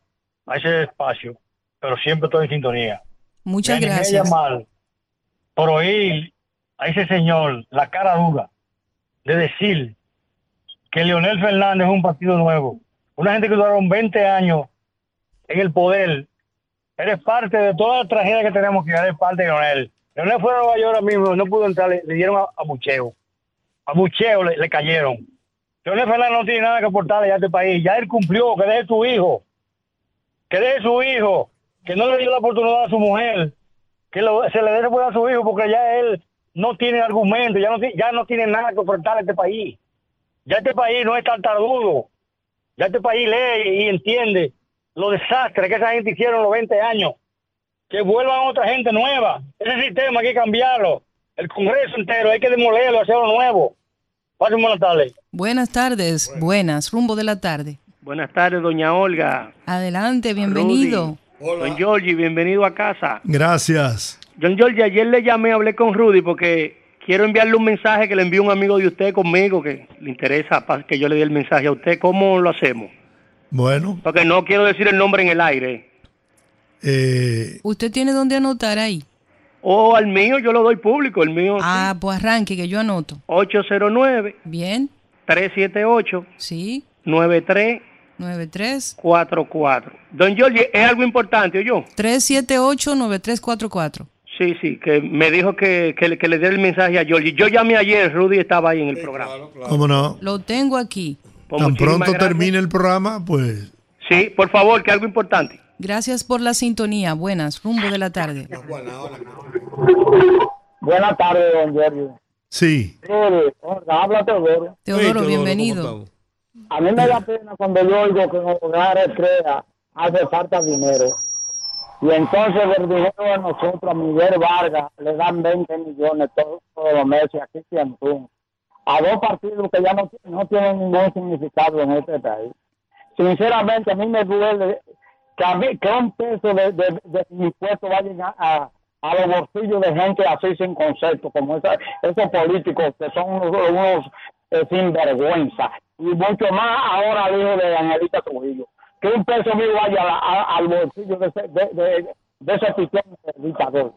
a ese espacio, pero siempre estoy en sintonía. Muchas Me gracias. llamar por oír a ese señor la cara dura de decir que Leonel Fernández es un partido nuevo. Una gente que duraron 20 años en el poder. Eres parte de toda la tragedia que tenemos que eres parte de Leonel. Leonel fue a Nueva York ahora mismo, no pudo entrar, le, le dieron a, a bucheo. A bucheo le, le cayeron. Fernández no tiene nada que aportarle a este país. Ya él cumplió, que deje su hijo. Que deje su hijo. Que no le dio la oportunidad a su mujer. Que se le dé poder a su hijo porque ya él no tiene argumento, ya no, tiene nada que aportarle a este país. Ya este país no es tan tardudo. Ya este país lee y entiende los desastres que esa gente hicieron los 20 años. Que vuelvan otra gente nueva. Ese sistema hay que cambiarlo. El Congreso entero hay que demolerlo, hacerlo nuevo. Pasen buenas tardes. Buenas tardes, buenas, rumbo de la tarde. Buenas tardes, doña Olga. Adelante, bienvenido. Don Giorgi, bienvenido a casa. Gracias. Don Giorgi, ayer le llamé, hablé con Rudy porque quiero enviarle un mensaje que le envió un amigo de usted conmigo que le interesa que yo le dé el mensaje a usted. ¿Cómo lo hacemos? Bueno, Porque no quiero decir el nombre en el aire. eh, ¿Usted tiene dónde anotar ahí? O al mío, yo lo doy público, el mío Ah, pues arranque, que yo anoto. 809 Bien, 378 sí, 9344. 93 Don Giorgi, es algo importante, yo. 378-9344. Sí, sí, que me dijo que, que, le- que le dé el mensaje a Giorgi. Yo llamé ayer, Rudy estaba ahí en el programa. ¿cómo no? Lo tengo aquí. Pues Tan pronto gracias. termine el programa, pues Sí, por favor, que algo importante. Gracias por la sintonía. Buenas, rumbo de la tarde. Buenas tardes, don Giorgio. sí. Olga, habla Teodoro. Teodoro, bienvenido. A mí me da pena cuando yo oigo que en los hogares crea hace falta dinero. Y entonces del dinero de nosotros, a Miguel Vargas, le dan 20 millones todos, todos los meses, aquí Antún. A dos partidos que ya no, no tienen ningún significado en este país. Sinceramente, a mí me duele que, un peso de, de, de impuestos vayan a, a, a los bolsillos de gente así sin concepto, como esa- esos políticos que son unos, unos eh, sinvergüenza. Y mucho más ahora al hijo de Angelita Trujillo. Que un peso mío vaya a- a- al bolsillo de ese, de, de, de ese pichón de dictador.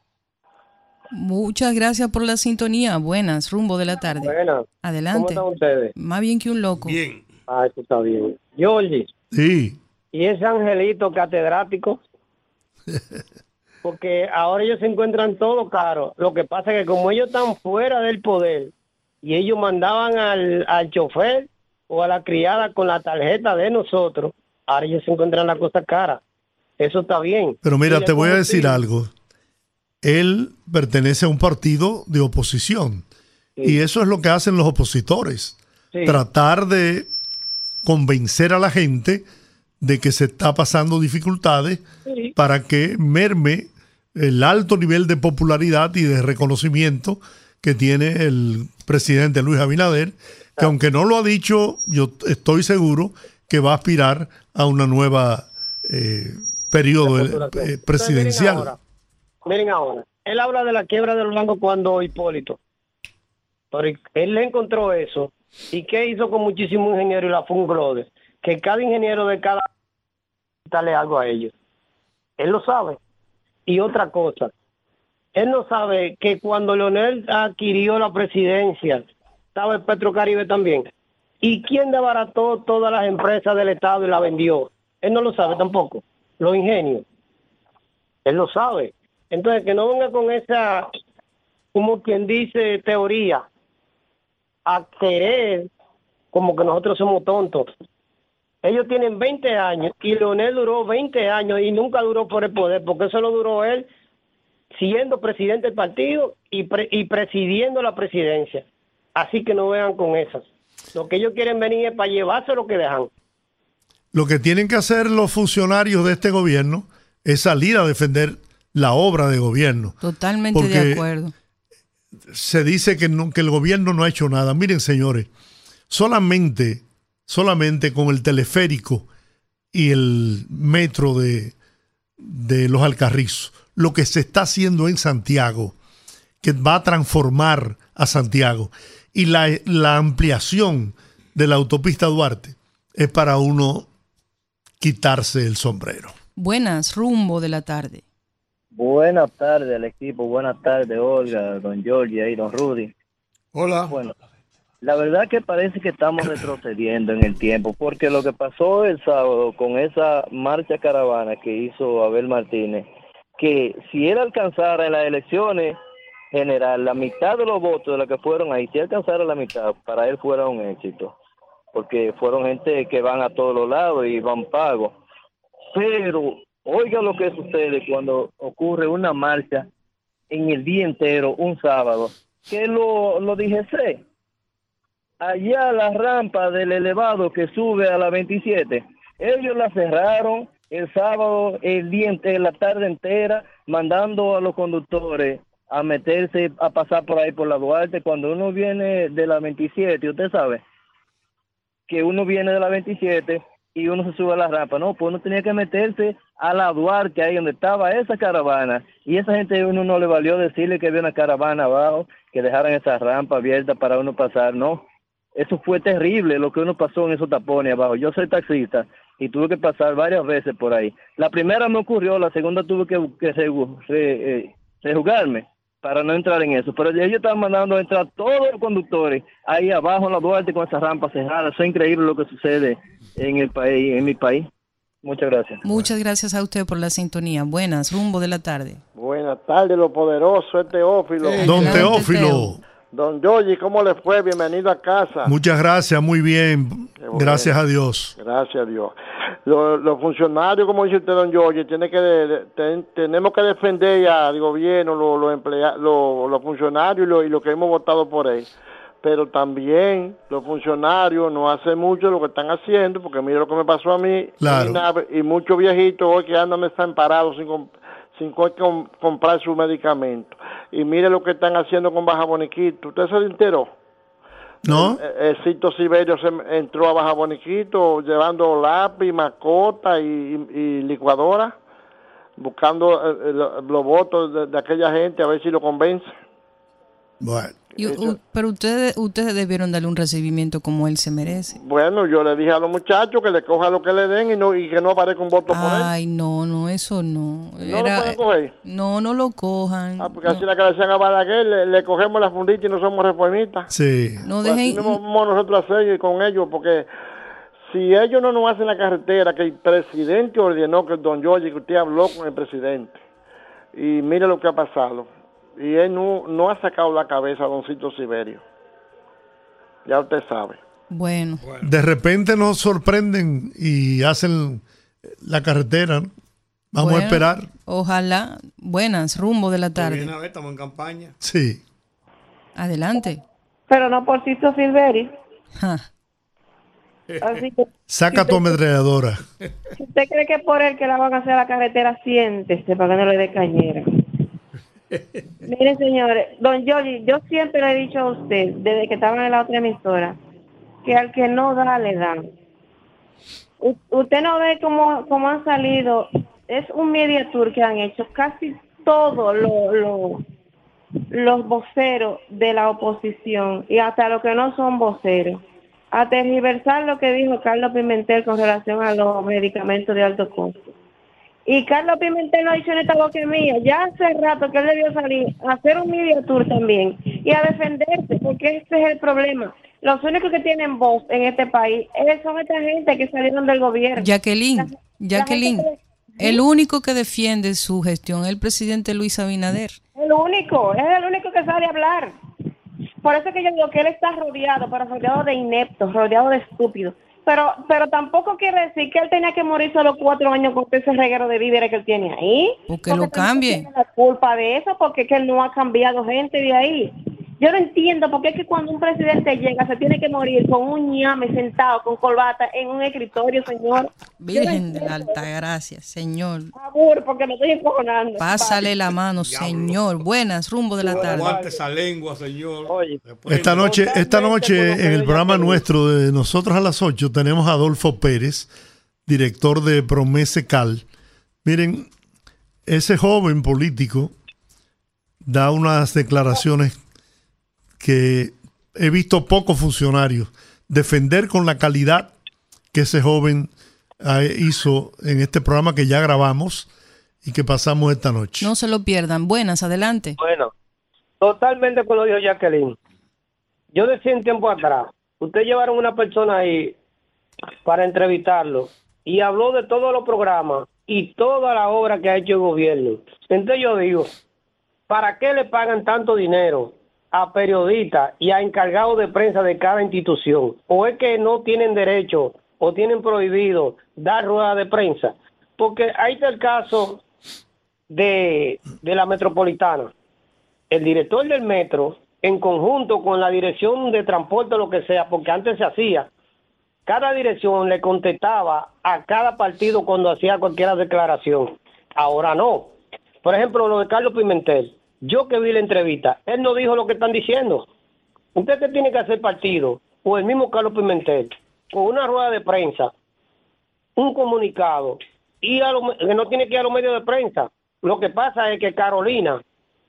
Muchas gracias por la sintonía. Buenas, rumbo de la tarde. Buenas. Adelante. ¿Cómo están ustedes? Más bien que un loco. Bien. Ah, eso está bien. Georgie, Sí. ¿Y ese angelito catedrático? Porque ahora ellos se encuentran todo caro. Lo que pasa es que como ellos están fuera del poder y ellos mandaban al, al chofer o a la criada con la tarjeta de nosotros, ahora ellos se encuentran la cosa cara. Eso está bien. Pero mira, te voy a decir algo. Él pertenece a un partido de oposición. Y eso es lo que hacen los opositores. Sí. Tratar de convencer a la gente de que se está pasando dificultades Sí. para que merme el alto nivel de popularidad y de reconocimiento que tiene el presidente Luis Abinader, que aunque no lo ha dicho, yo estoy seguro que va a aspirar a una nueva eh, periodo eh, Entonces, presidencial. Miren ahora, miren ahora, él habla de la quiebra de los bancos cuando Hipólito. Pero él le encontró eso. ¿Y qué hizo con muchísimos ingenieros y la Funglode? Que cada ingeniero de cada dale algo a ellos. Él lo sabe. Y otra cosa, él no sabe que cuando Leonel adquirió la presidencia, estaba el Petrocaribe también. ¿Y quién desbarató todas las empresas del Estado y la vendió? Él no lo sabe tampoco. Los ingenios. Él lo sabe. Entonces, que no venga con esa, como quien dice, teoría, a querer como que nosotros somos tontos. Ellos tienen 20 años y Leonel duró 20 años y nunca duró por el poder, porque eso lo duró él siendo presidente del partido y, pre- y presidiendo la presidencia. Así que no vean con esas. Lo que ellos quieren venir es para llevarse lo que dejan. Lo que tienen que hacer los funcionarios de este gobierno es salir a defender la obra de gobierno. Totalmente de Porque- acuerdo. se dice que, no- que el gobierno no ha hecho nada. Miren, señores, solamente, solamente con el teleférico y el metro de, de los Alcarrizos, lo que se está haciendo en Santiago, que va a transformar a Santiago, y la, la ampliación de la autopista Duarte, es para uno quitarse el sombrero. Buenas, rumbo de la tarde. Buenas tardes al equipo, buenas tardes Olga, don Giorgia y don Rudy. Hola. Bueno, la verdad que parece que estamos retrocediendo en el tiempo, porque lo que pasó el sábado con esa marcha caravana que hizo Abel Martínez, que si él alcanzara en las elecciones general la mitad de los votos de los que fueron ahí, si alcanzara la mitad, para él fuera un éxito. porque fueron gente que van a todos los lados y van pagos. Pero oiga lo que sucede cuando ocurre una marcha en el día entero, un sábado, que lo, lo dije, allá la rampa del elevado que sube a la 27, ellos la cerraron el sábado, el día entero, la tarde entera, mandando a los conductores a meterse, a pasar por ahí por la Duarte. Cuando uno viene de la 27, usted sabe que uno viene de la 27 y uno se sube a la rampa, no, pues uno tenía que meterse a la Duarte, ahí donde estaba esa caravana, y esa gente uno no le valió decirle que había una caravana abajo, que dejaran esa rampa abierta para uno pasar, no, eso fue terrible lo que uno pasó en esos tapones abajo. Yo soy taxista y tuve que pasar varias veces por ahí. La primera me ocurrió, la segunda tuve que, que re- eh, rejugarme para no entrar en eso. Pero ellos estaban mandando a entrar todos los conductores ahí abajo en la Duarte con esa rampa cerrada. Eso es increíble lo que sucede en el país, en mi país. Muchas gracias. Muchas gracias a usted por la sintonía. Buenas, rumbo de la tarde. Buenas tardes, lo poderoso, es Teófilo. Don Teófilo, Don Yogi, ¿cómo le fue? Bienvenido a casa. muchas gracias, muy bien. bueno. Gracias a Dios. Gracias a Dios. Lo- Los, funcionarios, como dice usted, don Yogi, tiene que de- de- ten- tenemos que defender ya al gobierno, los, los, emplea- los, los funcionarios y lo, y lo que hemos votado por él. Pero también los funcionarios no hacen mucho lo que están haciendo, porque mire lo que me pasó a mí. Claro. Y muchos viejitos hoy que andan están parados sin, com- sin co- com- comprar sus medicamentos. Y mire lo que están haciendo con Baja Boniquito. ¿Usted se enteró? ¿No? El, el Cito Siberio se entró a Baja Boniquito llevando lápiz, mascota y, y- y licuadora, buscando eh, eh, lo- los votos de, de aquella gente a ver si lo convence. Bueno. Y u- pero ustedes, ustedes debieron darle un recibimiento como él se merece. Bueno, yo le dije a los muchachos que le cojan lo que le den y, no, y que no aparezca un voto por él. Ay, no, no, eso no. ¿No lo Era- pueden coger? no, no lo cojan. Porque así la que le decían a Balaguer, le, le cogemos la fundita y no somos reformistas. Sí. No Pues así dejen- no vamos nosotros a hacer con ellos, porque si ellos no nos hacen la carretera, que el presidente ordenó que el don Jorge, que usted habló con el presidente, y mire lo que ha pasado, y él no, no ha sacado la cabeza a don Cito Siberio. Ya usted sabe. Bueno. De repente nos sorprenden y hacen la carretera. ¿no? Vamos Bueno, a esperar. Ojalá. Buenas, rumbo de la tarde. Viene a ver, estamos en campaña. Sí. Adelante. Pero no por Cito Silveri. Ja. Así que Saca tu ametralladora. usted cree que por él que la van a hacer a la carretera, siéntese para que no le dé cañera. Miren, señores, don Yogi, yo siempre le he dicho a usted, desde que estaba en la otra emisora, que al que no da, le dan. Usted no ve cómo, cómo han salido, es un media tour que han hecho casi todos lo- los voceros de la oposición y hasta los que no son voceros a tergiversar lo que dijo Carlos Pimentel con relación a los medicamentos de alto costo. Y Carlos Pimentel no ha dicho en esta boca mía, ya hace rato que él debió salir a hacer un media tour también y a defenderse, porque ese es el problema. Los únicos que tienen voz en este país son esta gente que salieron del gobierno. Jacqueline, Jacqueline, el único que defiende su gestión es el presidente Luis Abinader. El único, es el único que sabe hablar. Por eso que yo digo que él está rodeado, pero rodeado de ineptos, rodeado de estúpidos. Pero, pero tampoco quiere decir que él tenía que morirse a los cuatro años con ese reguero de víveres que él tiene ahí. Porque lo cambie. tiene la culpa de eso, porque es que él no ha cambiado gente de ahí. Yo no entiendo por qué es que cuando un presidente llega se tiene que morir con un ñame sentado con corbata en un escritorio, señor. Virgen de la Alta Gracia, Señor. Por favor, porque me estoy encojonando. Pásale la mano, Señor. Buenas, rumbo de la tarde. Aguante esa lengua, señor. Esta noche, esta noche en el programa nuestro de nosotros a las 8 tenemos a Adolfo Pérez, director de Promese Cal. Miren, ese joven político da unas declaraciones que he visto pocos funcionarios defender con la calidad que ese joven ah, hizo en este programa que ya grabamos y que pasamos esta noche. No se lo pierdan. Buenas, adelante. Bueno, totalmente con lo dijo Jacqueline. Yo decía un tiempo atrás, ustedes llevaron una persona ahí para entrevistarlo y habló de todos los programas y toda la obra que ha hecho el gobierno. Entonces yo digo, ¿para qué le pagan tanto dinero a periodistas y a encargados de prensa de cada institución? ¿O es que no tienen derecho o tienen prohibido dar rueda de prensa? Porque ahí está el caso de, de la metropolitana. El director del metro, en conjunto con la dirección de transporte lo que sea, porque antes se hacía, cada dirección le contestaba a cada partido cuando hacía cualquier declaración. Ahora no. Por ejemplo, lo de Carlos Pimentel. Yo que vi la entrevista, él no dijo lo que están diciendo. Usted que tiene que hacer partido, o el mismo Carlos Pimentel, con una rueda de prensa, un comunicado, y a lo- que no tiene que ir a los medios de prensa. Lo que pasa es que Carolina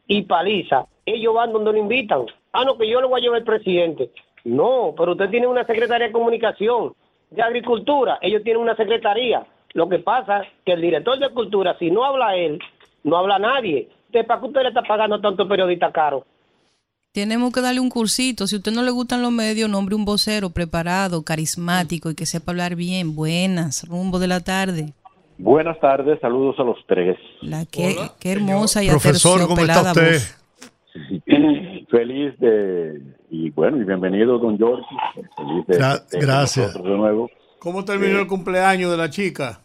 y Paliza, ellos van donde lo invitan. Ah, no, que yo lo voy a llevar al presidente. No, pero usted tiene una secretaría de comunicación, de agricultura, ellos tienen una secretaría. Lo que pasa es que el director de cultura, si no habla él, no habla nadie. ¿De ¿Para qué usted le está pagando tanto periodista caro? Tenemos que darle un cursito. Si a usted no le gustan los medios, nombre un vocero preparado, carismático y que sepa hablar bien. Buenas, rumbo de la tarde. Buenas tardes, saludos a los tres. La qué, qué hermosa y Profesor, ¿cómo está usted? voz. Feliz de, y bueno, y bienvenido, don George. Feliz de, Gra- de gracias. nosotros de nuevo. ¿Cómo terminó el cumpleaños de la chica?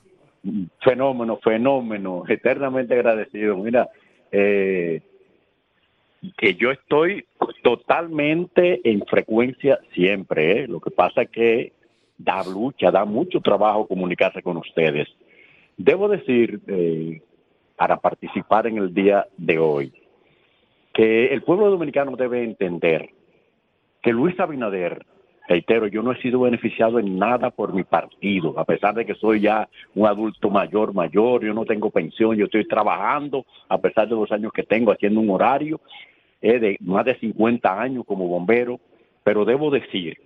Fenómeno, fenómeno, eternamente agradecido. Mira, eh, que yo estoy totalmente en frecuencia siempre. ¿eh? Lo que pasa es que da lucha, da mucho trabajo comunicarse con ustedes. Debo decir, eh, para participar en el día de hoy, que el pueblo dominicano debe entender que Luis Abinader, reitero, yo no he sido beneficiado en nada por mi partido, a pesar de que soy ya un adulto mayor, mayor, yo no tengo pensión, yo estoy trabajando, a pesar de los años que tengo, haciendo un horario eh, de más de 50 años como bombero, pero debo decir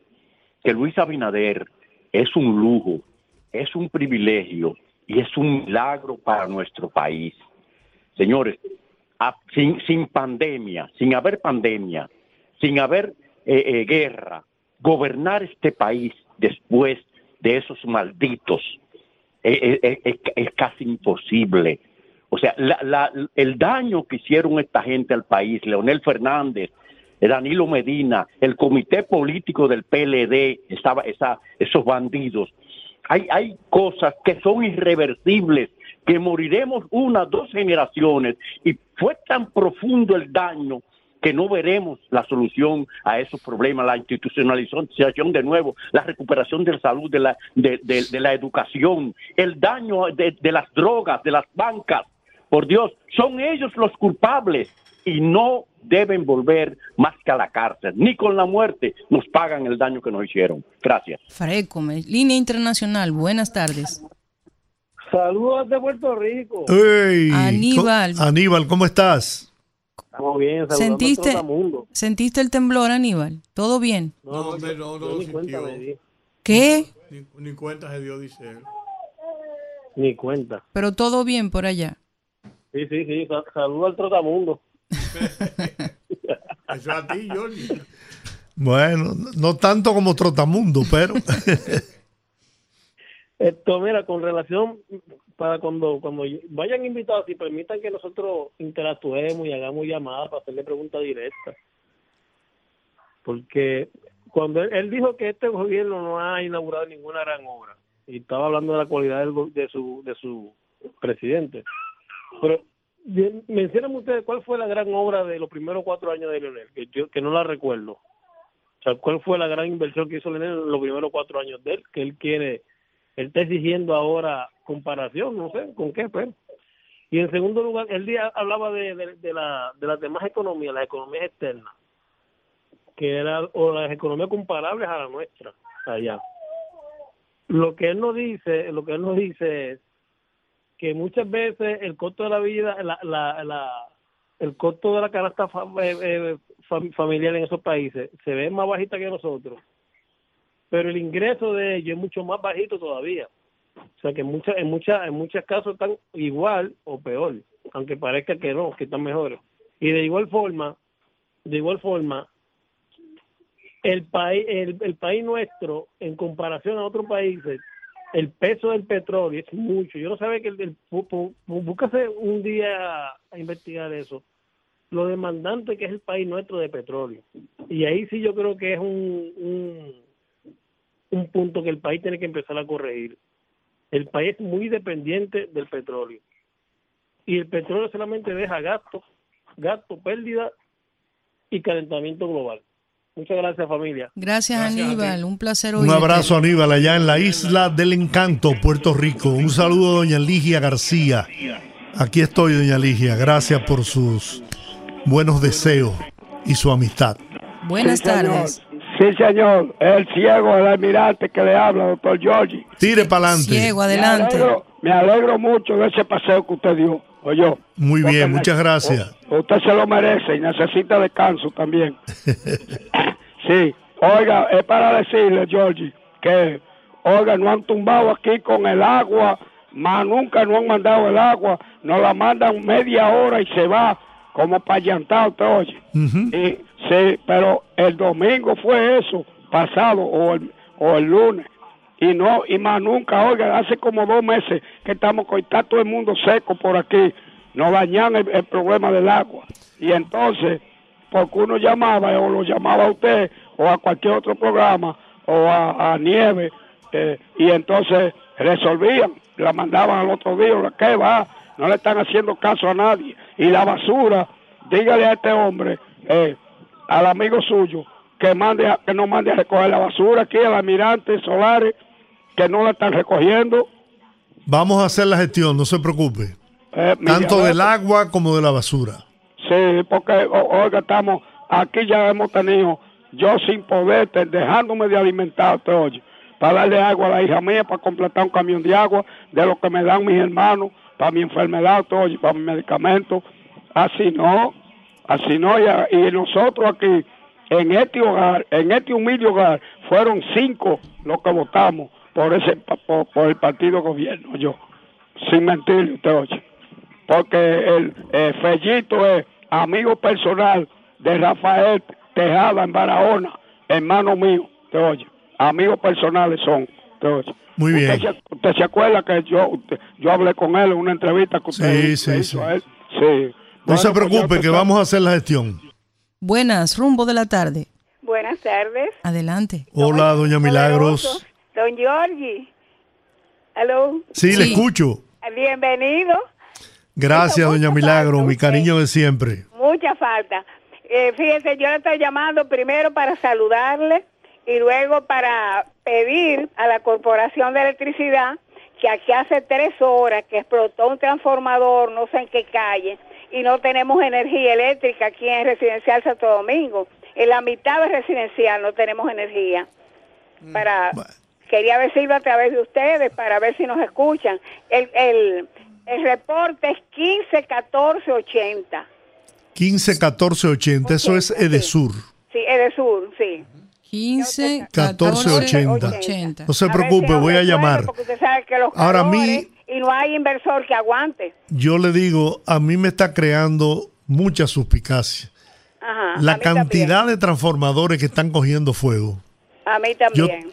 que Luis Abinader es un lujo, es un privilegio y es un milagro para nuestro país. Señores, sin pandemia, sin haber pandemia, sin haber eh, eh, guerra, gobernar este país después de esos malditos es, casi imposible. O sea, el daño que hicieron esta gente al país, Leonel Fernández, Danilo Medina, el comité político del PLD, estaba, esos bandidos, hay, hay cosas que son irreversibles, que moriremos una, dos generaciones, y fue tan profundo el daño que no veremos la solución a esos problemas, la institucionalización de nuevo, la recuperación de la salud, de la, de, de- de la educación, el daño de, de las drogas, de las bancas. Por Dios, son ellos los culpables y no deben volver más que a la cárcel. Ni con la muerte nos pagan el daño que nos hicieron. Gracias. Frécome, línea internacional. Buenas tardes. Saludos de Puerto Rico. Aníbal. Aníbal, ¿cómo estás? Estamos bien, saludando ¿Sentiste, a todo el mundo. ¿Sentiste el temblor, Aníbal? ¿Todo bien? No, hombre, no, no lo ni cuenta sintió. me di. ¿Qué? Ni, ni cuenta se dio, dice él. Ni cuenta. Pero todo bien por allá. Sí, sí, sí. sa- Saludos al trotamundo. Eso a ti, Jordi. Bueno, no tanto como Trotamundo, pero Esto, mira, con relación para cuando cuando vayan invitados y permitan que nosotros interactuemos y hagamos llamadas para hacerle preguntas directas. Porque cuando él, dijo que este gobierno no ha inaugurado ninguna gran obra y estaba hablando de la cualidad de su de su presidente. Pero mencionen ustedes cuál fue la gran obra de los primeros cuatro años de Leonel, que yo que no la recuerdo. O sea, ¿cuál fue la gran inversión que hizo Leonel en los primeros cuatro años de él? Que él quiere, él está exigiendo ahora comparación, no sé, ¿con qué? Pero. Y en segundo lugar, él hablaba de, de, la, de las demás economías, las economías externas, que eran, o las economías comparables a la nuestra, allá. Lo que él nos dice, lo que él nos dice es que muchas veces el costo de la vida, la, la, la, el costo de la canasta eh, eh, fam- familiar en esos países se ve más bajita que nosotros, pero el ingreso de ellos es mucho más bajito todavía. O sea que en muchas en muchas en muchos casos están igual o peor, aunque parezca que no, que están mejores. Y de igual forma, de igual forma, el país el, el país nuestro en comparación a otros países el peso del petróleo es mucho. Yo no sabía que el, el búscase un día a investigar eso. lo demandante que es el país nuestro de petróleo. Y ahí sí yo creo que es un, un, un punto que el país tiene que empezar a corregir. El país es muy dependiente del petróleo. Y el petróleo solamente deja gasto, gasto, pérdida y calentamiento global. Muchas gracias familia. Gracias, Aníbal, un placer Un oírte. abrazo, Aníbal, allá en la isla del encanto, Puerto Rico. Un saludo, doña Ligia García. Aquí estoy, doña Ligia. Gracias por sus buenos deseos y su amistad. Buenas tardes. Sí, señor. El ciego, el almirante que le habla, doctor Giorgi. Tire para adelante. Ciego, adelante. Me alegro, me alegro mucho de ese paseo que usted dio. Oye, Muy bien, muchas gracias. usted se lo merece y necesita descanso también. Sí, oiga, es para decirle, Giorgi, que, oiga, no han tumbado aquí con el agua, más nunca no han mandado el agua, nos la mandan media hora y se va como para llantar, usted oye. Y, sí, pero el domingo fue eso, pasado, o el, o el lunes. Y no, y más nunca, oiga, hace como dos meses que estamos con está todo el mundo seco por aquí. Nos dañan el, problema del agua. Y entonces, porque uno llamaba, o lo llamaba a usted, o a cualquier otro programa, o a, a Nieve, eh, y entonces resolvían, la mandaban al otro día, ¿qué va? No le están haciendo caso a nadie. Y la basura, dígale a este hombre, eh, al amigo suyo, que mande a- que no mande a recoger la basura aquí al almirante Solares, que no la están recogiendo. Vamos a hacer la gestión, no se preocupe. Eh, Tanto del agua como de la basura. Sí, porque oiga, estamos, aquí ya hemos tenido, yo sin poder, dejándome de alimentar, te oye, para darle agua a la hija mía, para completar un camión de agua, de lo que me dan mis hermanos, para mi enfermedad, te oye, para mi medicamento. Así no, así no, y, y nosotros aquí, en este hogar, en este humilde hogar, fueron cinco los que votamos por ese por, por el partido gobierno, yo, sin mentirle, usted oye porque el eh, Fellito es amigo personal de Rafael Tejada en Barahona, hermano mío, te oye, amigos personales son, te oye. Muy Usted bien. se, usted se acuerda que yo usted- yo hablé con él en una entrevista que usted Sí, sí, sí. a él? Sí. No se pues preocupe, usted que vamos a hacer la gestión. Buenas, rumbo de la tarde. Buenas tardes. Adelante. Hola, doña Milagros. Don Giorgi. ¿Aló? Sí, le escucho. Bienvenido. Gracias, doña Milagro, mi cariño de siempre. Mucha falta. Eh, fíjese, yo le estoy llamando primero para saludarle y luego para pedir a la Corporación de Electricidad que aquí hace tres horas que explotó un transformador, no sé en qué calle, y no tenemos energía eléctrica aquí en Residencial Santo Domingo. En la mitad de Residencial no tenemos energía. Para Quería decirlo a través de ustedes para ver si nos escuchan. El, el, el reporte es 15 14 80. 15 14 80, eso es Edesur. Sí, Edesur, sí. 15 14 80. No se preocupe, voy a llamar. Porque usted sabe que los Ahora, a mí- y no hay inversor que aguante. Yo le digo, a mí me está creando mucha suspicacia. Ajá, La también. cantidad de transformadores que están cogiendo fuego. A mí también.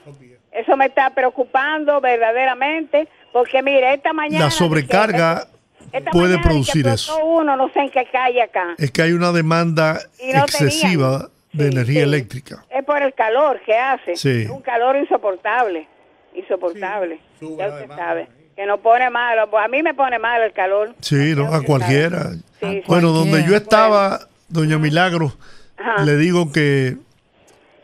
Eso me está preocupando verdaderamente, porque mire, esta mañana... La sobrecarga esta puede producir eso. uno, no sé en qué calle acá. Es que hay una demanda no excesiva de energía sí. eléctrica. Es por el calor que hace. Sí. Un calor insoportable. Insoportable. ya usted sabe. Que nos pone mal. A mí me pone mal el calor. Sí, ¿no? a cualquiera. Sí, Bueno, sí. donde yo estaba, doña Milagro, Ajá. le digo que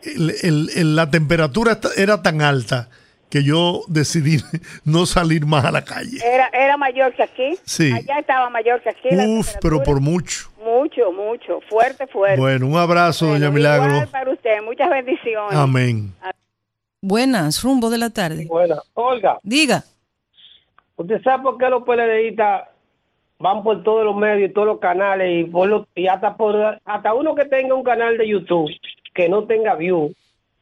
el- el- el- la temperatura era tan alta que yo decidí no salir más a la calle. Era, era mayor que aquí. Sí. Allá estaba mayor que aquí. Uf, pero por mucho. Mucho, mucho. Fuerte, fuerte. Bueno, un abrazo, doña Igual Milagro. para usted. Muchas bendiciones. Amén. Buenas, rumbo de la tarde. Buenas. Olga. Diga. ¿Usted sabe por qué los PLDistas van por todos los medios y todos los canales y, por los- y hasta por hasta uno que tenga un canal de YouTube que no tenga view,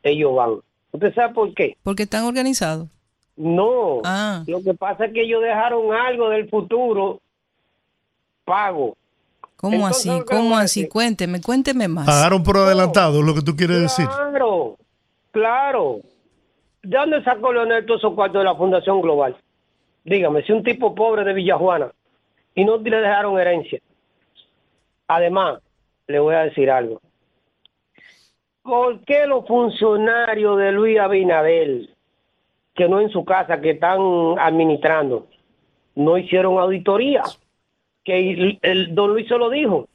ellos van? ¿Usted sabe por qué? Porque están organizados. No. Ah. Lo que pasa es que ellos dejaron algo del futuro pago. ¿Cómo Entonces, así? ¿qué ¿Cómo así? Cuénteme, cuénteme más. Pagaron por adelantado, lo que tú quieres decir. Claro, claro. ¿De dónde sacó Leonel todos esos cuartos de la Fundación Global? Dígame, si un tipo pobre de Villajuana y no le dejaron herencia. Además, le voy a decir algo. ¿Por qué los funcionarios de Luis Abinadel, que no en su casa, que están administrando, no hicieron auditoría? Que el, don Luis se lo dijo.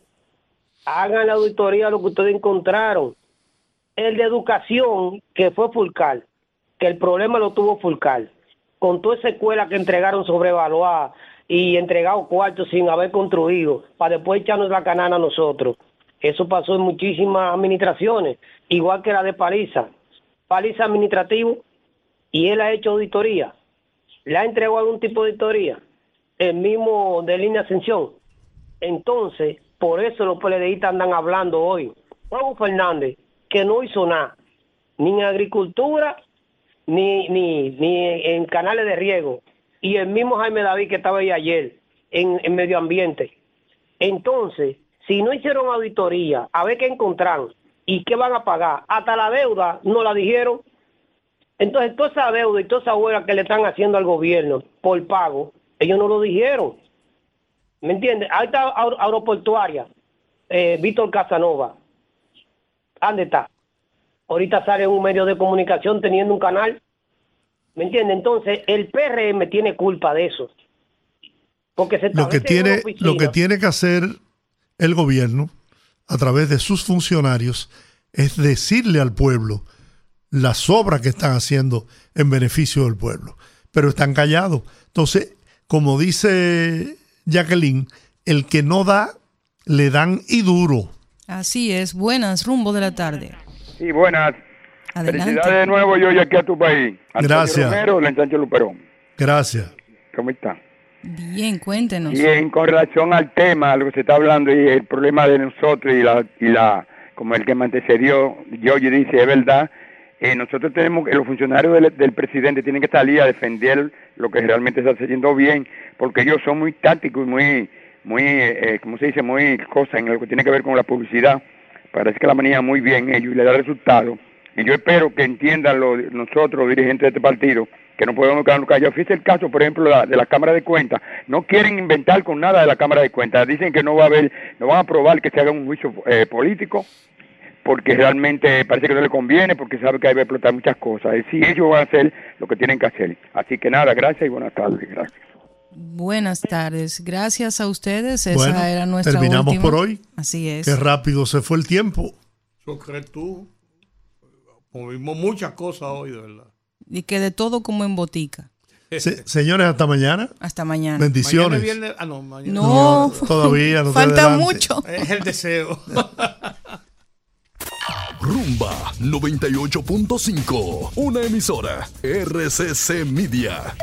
Hagan la auditoría lo que ustedes encontraron. El de educación, que fue Fulcal, que el problema lo tuvo Fulcal, con toda esa escuela que entregaron sobrevaluada y entregado cuartos sin haber construido, para después echarnos la canana a nosotros. Eso pasó en muchísimas administraciones, igual que la de Paliza. Paliza administrativo, y él ha hecho auditoría. ¿Le ha entregado algún tipo de auditoría? El mismo de línea ascensión. Entonces, por eso los PLDistas andan hablando hoy. Juan Fernández, que no hizo nada, ni en agricultura, ni, ni, ni en canales de riego. Y el mismo Jaime David que estaba ahí ayer, en, medio ambiente. Entonces, si no hicieron auditoría, a ver qué encontraron y qué van a pagar, hasta la deuda no la dijeron. Entonces, toda esa deuda y toda esa huelga que le están haciendo al gobierno por pago, ellos no lo dijeron. ¿Me entiendes? Ahí está aer- aeroportuaria, eh, Víctor Casanova. ¿Dónde está? Ahorita sale en un medio de comunicación teniendo un canal. ¿Me entiendes? Entonces, el PRM tiene culpa de eso. Porque se Lo que, tiene, lo que tiene que hacer el gobierno a través de sus funcionarios es decirle al pueblo las obras que están haciendo en beneficio del pueblo. Pero están callados. Entonces, como dice Jacqueline, el que no da, le dan y duro. Así es, buenas, rumbo de la tarde. Sí, buenas. Adelante. Felicidades de nuevo yo y aquí a tu país. Antonio Gracias. Romero, la Sánchez Luperón. Gracias. ¿Cómo está? Bien, cuéntenos. Bien, con relación al tema, lo que se está hablando y el problema de nosotros y la, y la como el que me antecedió, Giorgi dice, es verdad, eh, nosotros tenemos que los funcionarios del, del presidente tienen que salir a defender lo que realmente está haciendo bien, porque ellos son muy tácticos y muy, muy, eh, eh, ¿cómo se dice? Muy cosas en lo que tiene que ver con la publicidad. Parece que la manejan muy bien ellos y le da resultado. Y yo espero que entiendan los, nosotros, los dirigentes de este partido, que no podemos quedarnos callados. Fíjese el caso, por ejemplo, de la Cámara de Cuentas. No quieren inventar con nada de la Cámara de Cuentas. Dicen que no va a haber, no van a aprobar que se haga un juicio eh, político, porque realmente parece que no le conviene, porque sabe que hay que explotar muchas cosas. Es decir, ellos van a hacer lo que tienen que hacer. Así que nada, gracias y buenas tardes. Gracias. Buenas tardes. Gracias a ustedes. Esa Bueno, era nuestra terminamos última. por hoy. Así es. Qué rápido se fue el tiempo. Eso crees tú. Movimos muchas cosas hoy, de verdad. Y que de todo como en botica. Se- señores, hasta mañana. Hasta mañana. Bendiciones. Mañana es viernes- ah, no, mañana- No, todavía no falta mucho. Es el deseo. Rumba 98.5, una emisora RCC Media.